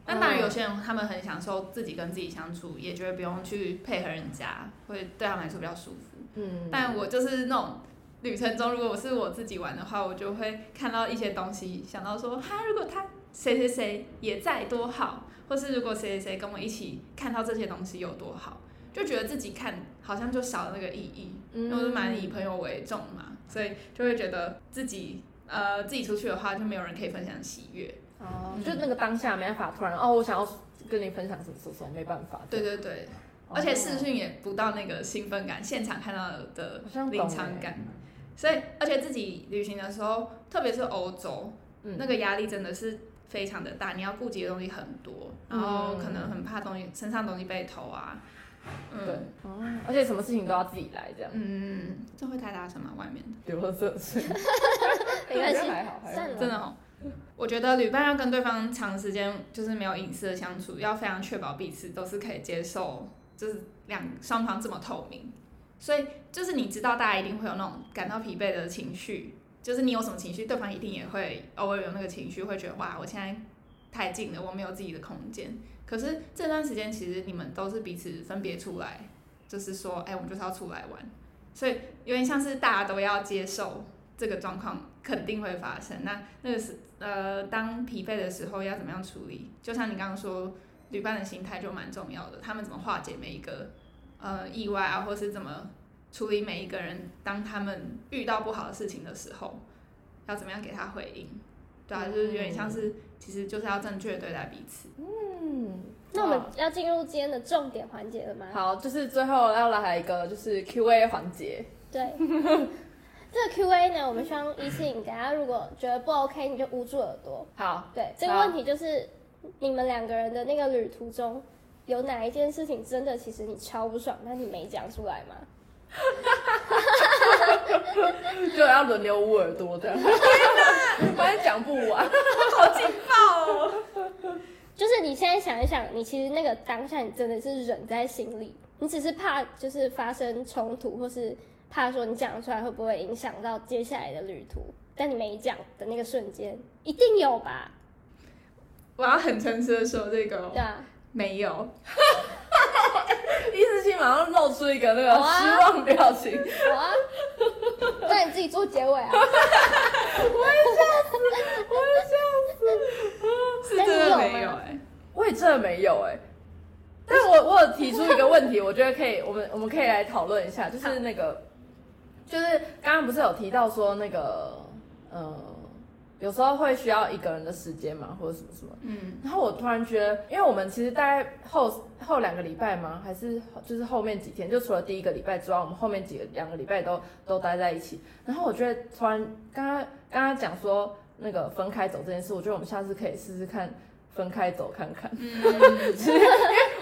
但当然，有些人他们很享受自己跟自己相处，也觉得不用去配合人家，会对他们来说比较舒服。嗯，但我就是那种旅程中，如果我是我自己玩的话，我就会看到一些东西，想到说，哈，如果他谁谁谁也在多好，或是如果谁谁谁跟我一起看到这些东西有多好，就觉得自己看好像就少了那个意义。嗯，因为是蛮以朋友为重嘛，所以就会觉得自己呃自己出去的话，就没有人可以分享喜悦。哦，就那个当下没办法突然哦，我想要跟你分享什么什么，没办法。对对对，而且视讯也不到那个兴奋感，现场看到的临场感。所以，而且自己旅行的时候，特别是欧洲，那个压力真的是非常的大，你要顾及的东西很多，然后可能很怕东西身上东西被偷啊。嗯，对，而且什么事情都要自己来这样。嗯，这会太大声吗？外面的。丢了色水。没关系，还好，还好，真的哦。我觉得旅伴要跟对方长时间就是没有隐私的相处，要非常确保彼此都是可以接受，就是两双方这么透明。所以就是你知道，大家一定会有那种感到疲惫的情绪，就是你有什么情绪，对方一定也会偶尔有那个情绪，会觉得哇，我现在太近了，我没有自己的空间。可是这段时间其实你们都是彼此分别出来，就是说，哎，我们就是要出来玩，所以有点像是大家都要接受。这个状况肯定会发生。那那个是呃，当疲惫的时候要怎么样处理？就像你刚刚说，旅伴的心态就蛮重要的。他们怎么化解每一个呃意外啊，或是怎么处理每一个人，当他们遇到不好的事情的时候，要怎么样给他回应？对啊，就是有点像是，其实就是要正确对待彼此。嗯，那我们要进入今天的重点环节了吗？好，就是最后要来一个就是 Q&A 环节。对。这个 Q&A 呢，我们希望一次你，等下如果觉得不 OK，你就捂住耳朵。好，对，这个问题就是你们两个人的那个旅途中，有哪一件事情真的其实你超不爽，但你没讲出来吗？就要轮流捂耳朵这样。天哪，反正讲不完，好劲爆哦！就是你现在想一想，你其实那个当下你真的是忍在心里，你只是怕就是发生冲突或是。怕说你讲出来会不会影响到接下来的旅途？但你没讲的那个瞬间，一定有吧？我要很诚实的说，这个对啊，没有。一思琪马上露出一个那个失望表情。好啊，那你自己做结尾啊。我也笑死，我也笑死。是真的没有哎、欸，我也真的没有哎、欸。但我我有提出一个问题，我觉得可以，我们我们可以来讨论一下，就是那个。就是刚刚不是有提到说那个嗯。有时候会需要一个人的时间嘛，或者什么什么。嗯。然后我突然觉得，因为我们其实大概后后两个礼拜嘛，还是就是后面几天，就除了第一个礼拜之外，我们后面几个两个礼拜都都待在一起。然后我觉得突然刚刚刚刚讲说那个分开走这件事，我觉得我们下次可以试试看分开走看看。嗯。因为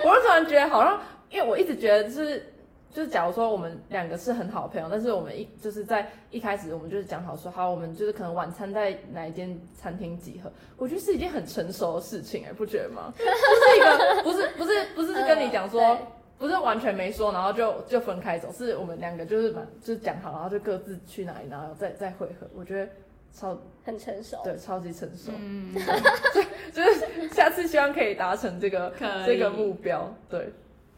我就突然觉得好像，因为我一直觉得就是。就是假如说我们两个是很好的朋友，但是我们一就是在一开始我们就是讲好说好，我们就是可能晚餐在哪一间餐厅集合，我觉得是一件很成熟的事情哎，不觉得吗？不是一个不是不是不是跟你讲说，不是完全没说，然后就就分开走，是我们两个就是蛮就是讲好，然后就各自去哪里，然后再再会合，我觉得超很成熟，对，超级成熟，嗯，就就是下次希望可以达成这个这个目标，对。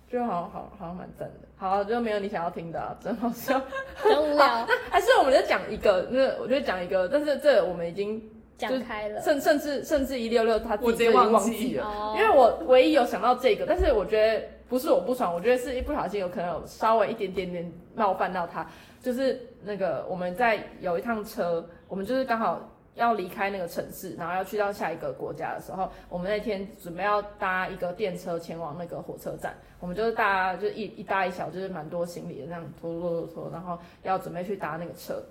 就好好好像蛮赞的，好就没有你想要听的，啊，真好笑，真无聊。那还是我们就讲一个，那我就讲一个，但是这我们已经讲开了，甚甚至甚至一六六他自己已经忘记了，因为我唯一有想到这个，但是我觉得不是我不爽，我觉得是一不小心有可能有稍微一点点点冒犯到他，就是那个我们在有一趟车，我们就是刚好。要离开那个城市，然后要去到下一个国家的时候，我们那天准备要搭一个电车前往那个火车站。我们就是搭就一一大一小，就是蛮多行李的那样拖拖拖拖，然后要准备去搭那个车。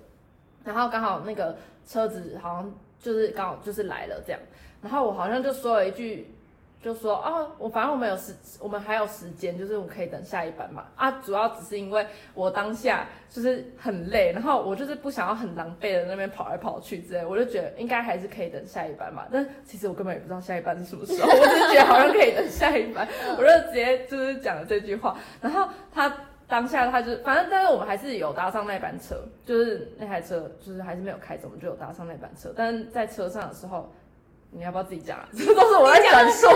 然后刚好那个车子好像就是刚好就是来了这样，然后我好像就说了一句。就说啊，我反正我们有时，我们还有时间，就是我们可以等下一班嘛。啊，主要只是因为我当下就是很累，然后我就是不想要很狼狈的那边跑来跑去之类，我就觉得应该还是可以等下一班嘛。但其实我根本也不知道下一班是什么时候，我只是觉得好像可以等下一班，我就直接就是讲了这句话。然后他当下他就反正，但是我们还是有搭上那班车，就是那台车就是还是没有开走，我们就有搭上那班车。但是在车上的时候。你要不要自己讲？这都是我在讲述。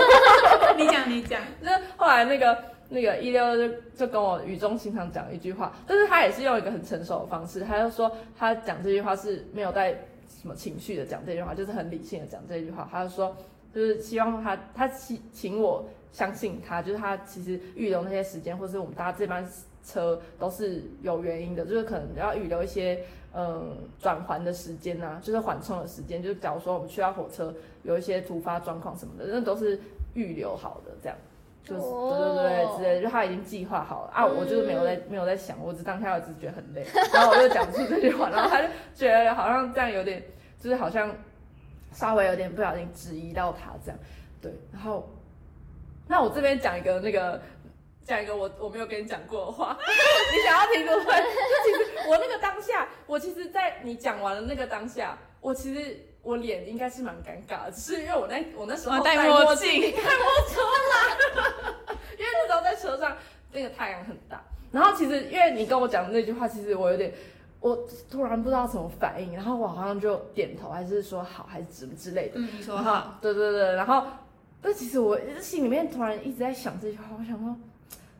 你讲，你讲。就是后来那个那个一六就就跟我语重心长讲一句话，但是他也是用一个很成熟的方式，他就说他讲这句话是没有带什么情绪的讲这句话，就是很理性的讲这句话。他就说，就是希望他他请请我相信他，就是他其实预留那些时间，或是我们搭这班车都是有原因的，就是可能要预留一些。嗯，转环的时间呢、啊，就是缓冲的时间，就是假如说我们去到火车有一些突发状况什么的，那都是预留好的，这样，就是、哦、对对对，之类的，就他已经计划好了啊，我就是没有在没有在想，我只当下我只是觉得很累，然后我就讲出这句话，然后他就觉得好像这样有点，就是好像稍微有点不小心质疑到他这样，对，然后那我这边讲一个那个。讲一个我我没有跟你讲过的话，你想要听对不对？就其实我那个当下，我其实，在你讲完了那个当下，我其实我脸应该是蛮尴尬的，只是因为我那我那时候戴墨镜，看不出来，因为那时候在车上那个太阳很大，然后其实因为你跟我讲的那句话，其实我有点，我突然不知道什么反应，然后我好像就点头，还是说好，还是什么之类的，嗯，你说好，对对对，然后但其实我心里面突然一直在想这句话，我想说。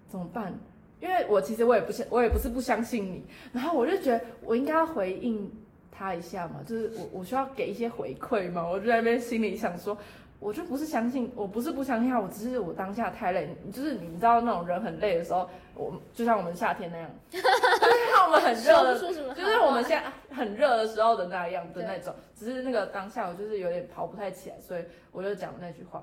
怎么办？因为我其实我也不相，我也不是不相信你，然后我就觉得我应该要回应他一下嘛，就是我我需要给一些回馈嘛，我就在那边心里想说，我就不是相信，我不是不相信他，我只是我当下太累，就是你知道那种人很累的时候，我就像我们夏天那样，就是像我们很热的，就是我们现在很热的时候的那样的那种，只是那个当下我就是有点跑不太起来，所以我就讲那句话。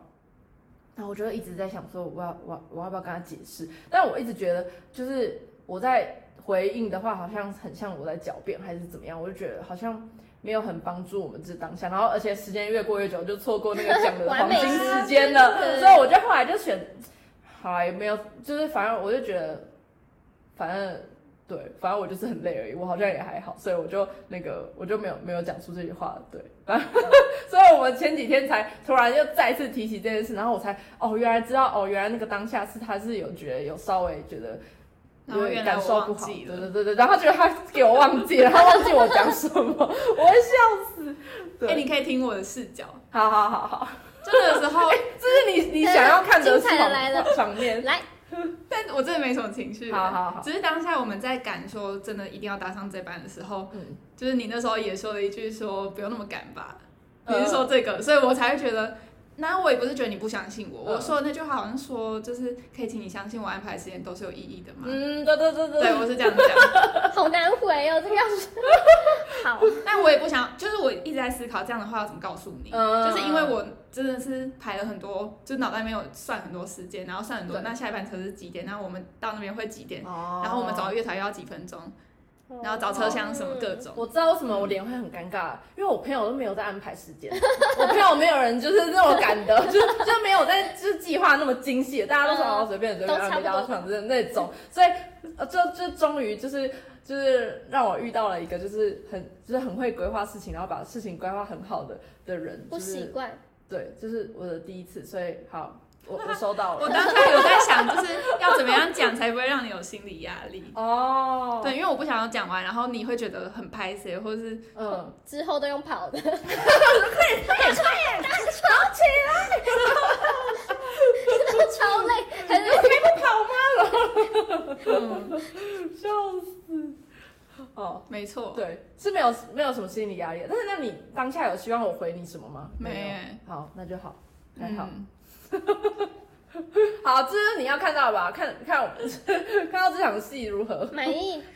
然后我就一直在想说，我要我我要不要跟他解释？但我一直觉得，就是我在回应的话，好像很像我在狡辩还是怎么样？我就觉得好像没有很帮助我们这当下。然后而且时间越过越久，就错过那个讲的黄 金时间了。所以我就后来就选，好啊，也没有，就是反正我就觉得，反正。对，反正我就是很累而已，我好像也还好，所以我就那个我就没有没有讲出这句话。对，反 正所以我们前几天才突然又再次提起这件事，然后我才哦原来知道哦原来那个当下是他是有觉得有稍微觉得有点感受不好，对对对对，然后觉得他给我忘记了，他忘记我讲什么，我会笑死。对，哎，你可以听我的视角，好好好好，这个时候这是你你想要看的场面来。但我真的没什么情绪，好好好，只是当下我们在赶说真的一定要搭上这班的时候，嗯，就是你那时候也说了一句说不用那么赶吧，你是说这个，所以我才会觉得那我也不是觉得你不相信我，嗯、我说的那句话好像说，就是可以请你相信我安排时间都是有意义的嘛。嗯，对对对对，对我是这样讲。好难回哦，这个样子。好，但我也不想，就是我一直在思考这样的话要怎么告诉你，嗯、就是因为我真的是排了很多，就脑袋没有算很多时间，然后算很多，那下一班车是几点，然后我们到那边会几点，哦、然后我们走到月台要几分钟。然后找车厢什么各种，我知道为什么我脸会很尴尬，因为我朋友都没有在安排时间，我朋友没有人就是那么赶的，就就没有在就是计划那么精细，大家都说哦随便随便安排到场的那种，所以就就终于就是就是让我遇到了一个就是很就是很会规划事情，然后把事情规划很好的的人，不习惯，对，就是我的第一次，所以好。我我收到了。我当时有在想，就是要怎么样讲才不会让你有心理压力哦。对，因为我不想要讲完，然后你会觉得很拍谁，或者是嗯，之后都用跑的。快点快点快点，跑起来！超累，还是可以不跑吗？嗯，笑死。哦，没错，对，是没有没有什么心理压力，但是那你当下有希望我回你什么吗？没有。好，那就好，还好。好，这是你要看到吧？看看我们看到这场戏如何？满意。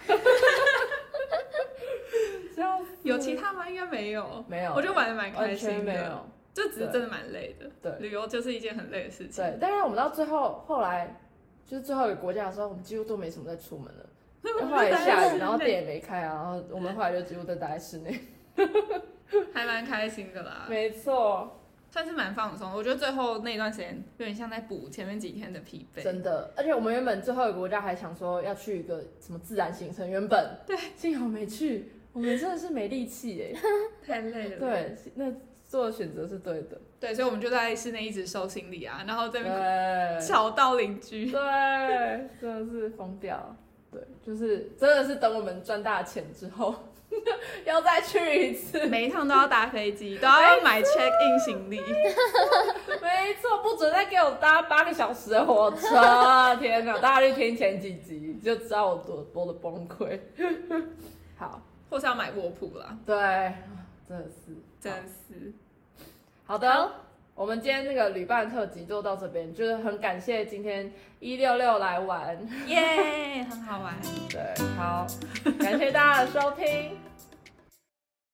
有其他吗？应该没有，没有。我就玩的蛮开心的，没有。这只是真的蛮累的。对，旅游就是一件很累的事情。对，但是我们到最后后来就是最后一个国家的时候，我们几乎都没什么再出门了。后来下雨，然后店也没开啊，然后我们后来就几乎都待在室内，还蛮开心的啦。没错。算是蛮放松，我觉得最后那一段时间有点像在补前面几天的疲惫。真的，而且我们原本最后一个国家还想说要去一个什么自然行程，原本对，幸好没去，我们真的是没力气哎，太累了。对，那做的选择是对的。对，所以我们就在室内一直收行李啊，然后这边吵到邻居，对，真的是疯掉。对，就是真的是等我们赚大钱之后。要再去一次，每一趟都要搭飞机，都要买 check in 行李。没错，不准再给我搭八个小时的火车！天哪，大家去听前几集就知道我多多的崩溃。好，或是要买卧铺啦。对，真的是，真是。好的。好我们今天那个旅伴特辑就到这边，就是很感谢今天一六六来玩，耶，很好玩。对，好，感谢大家的收听。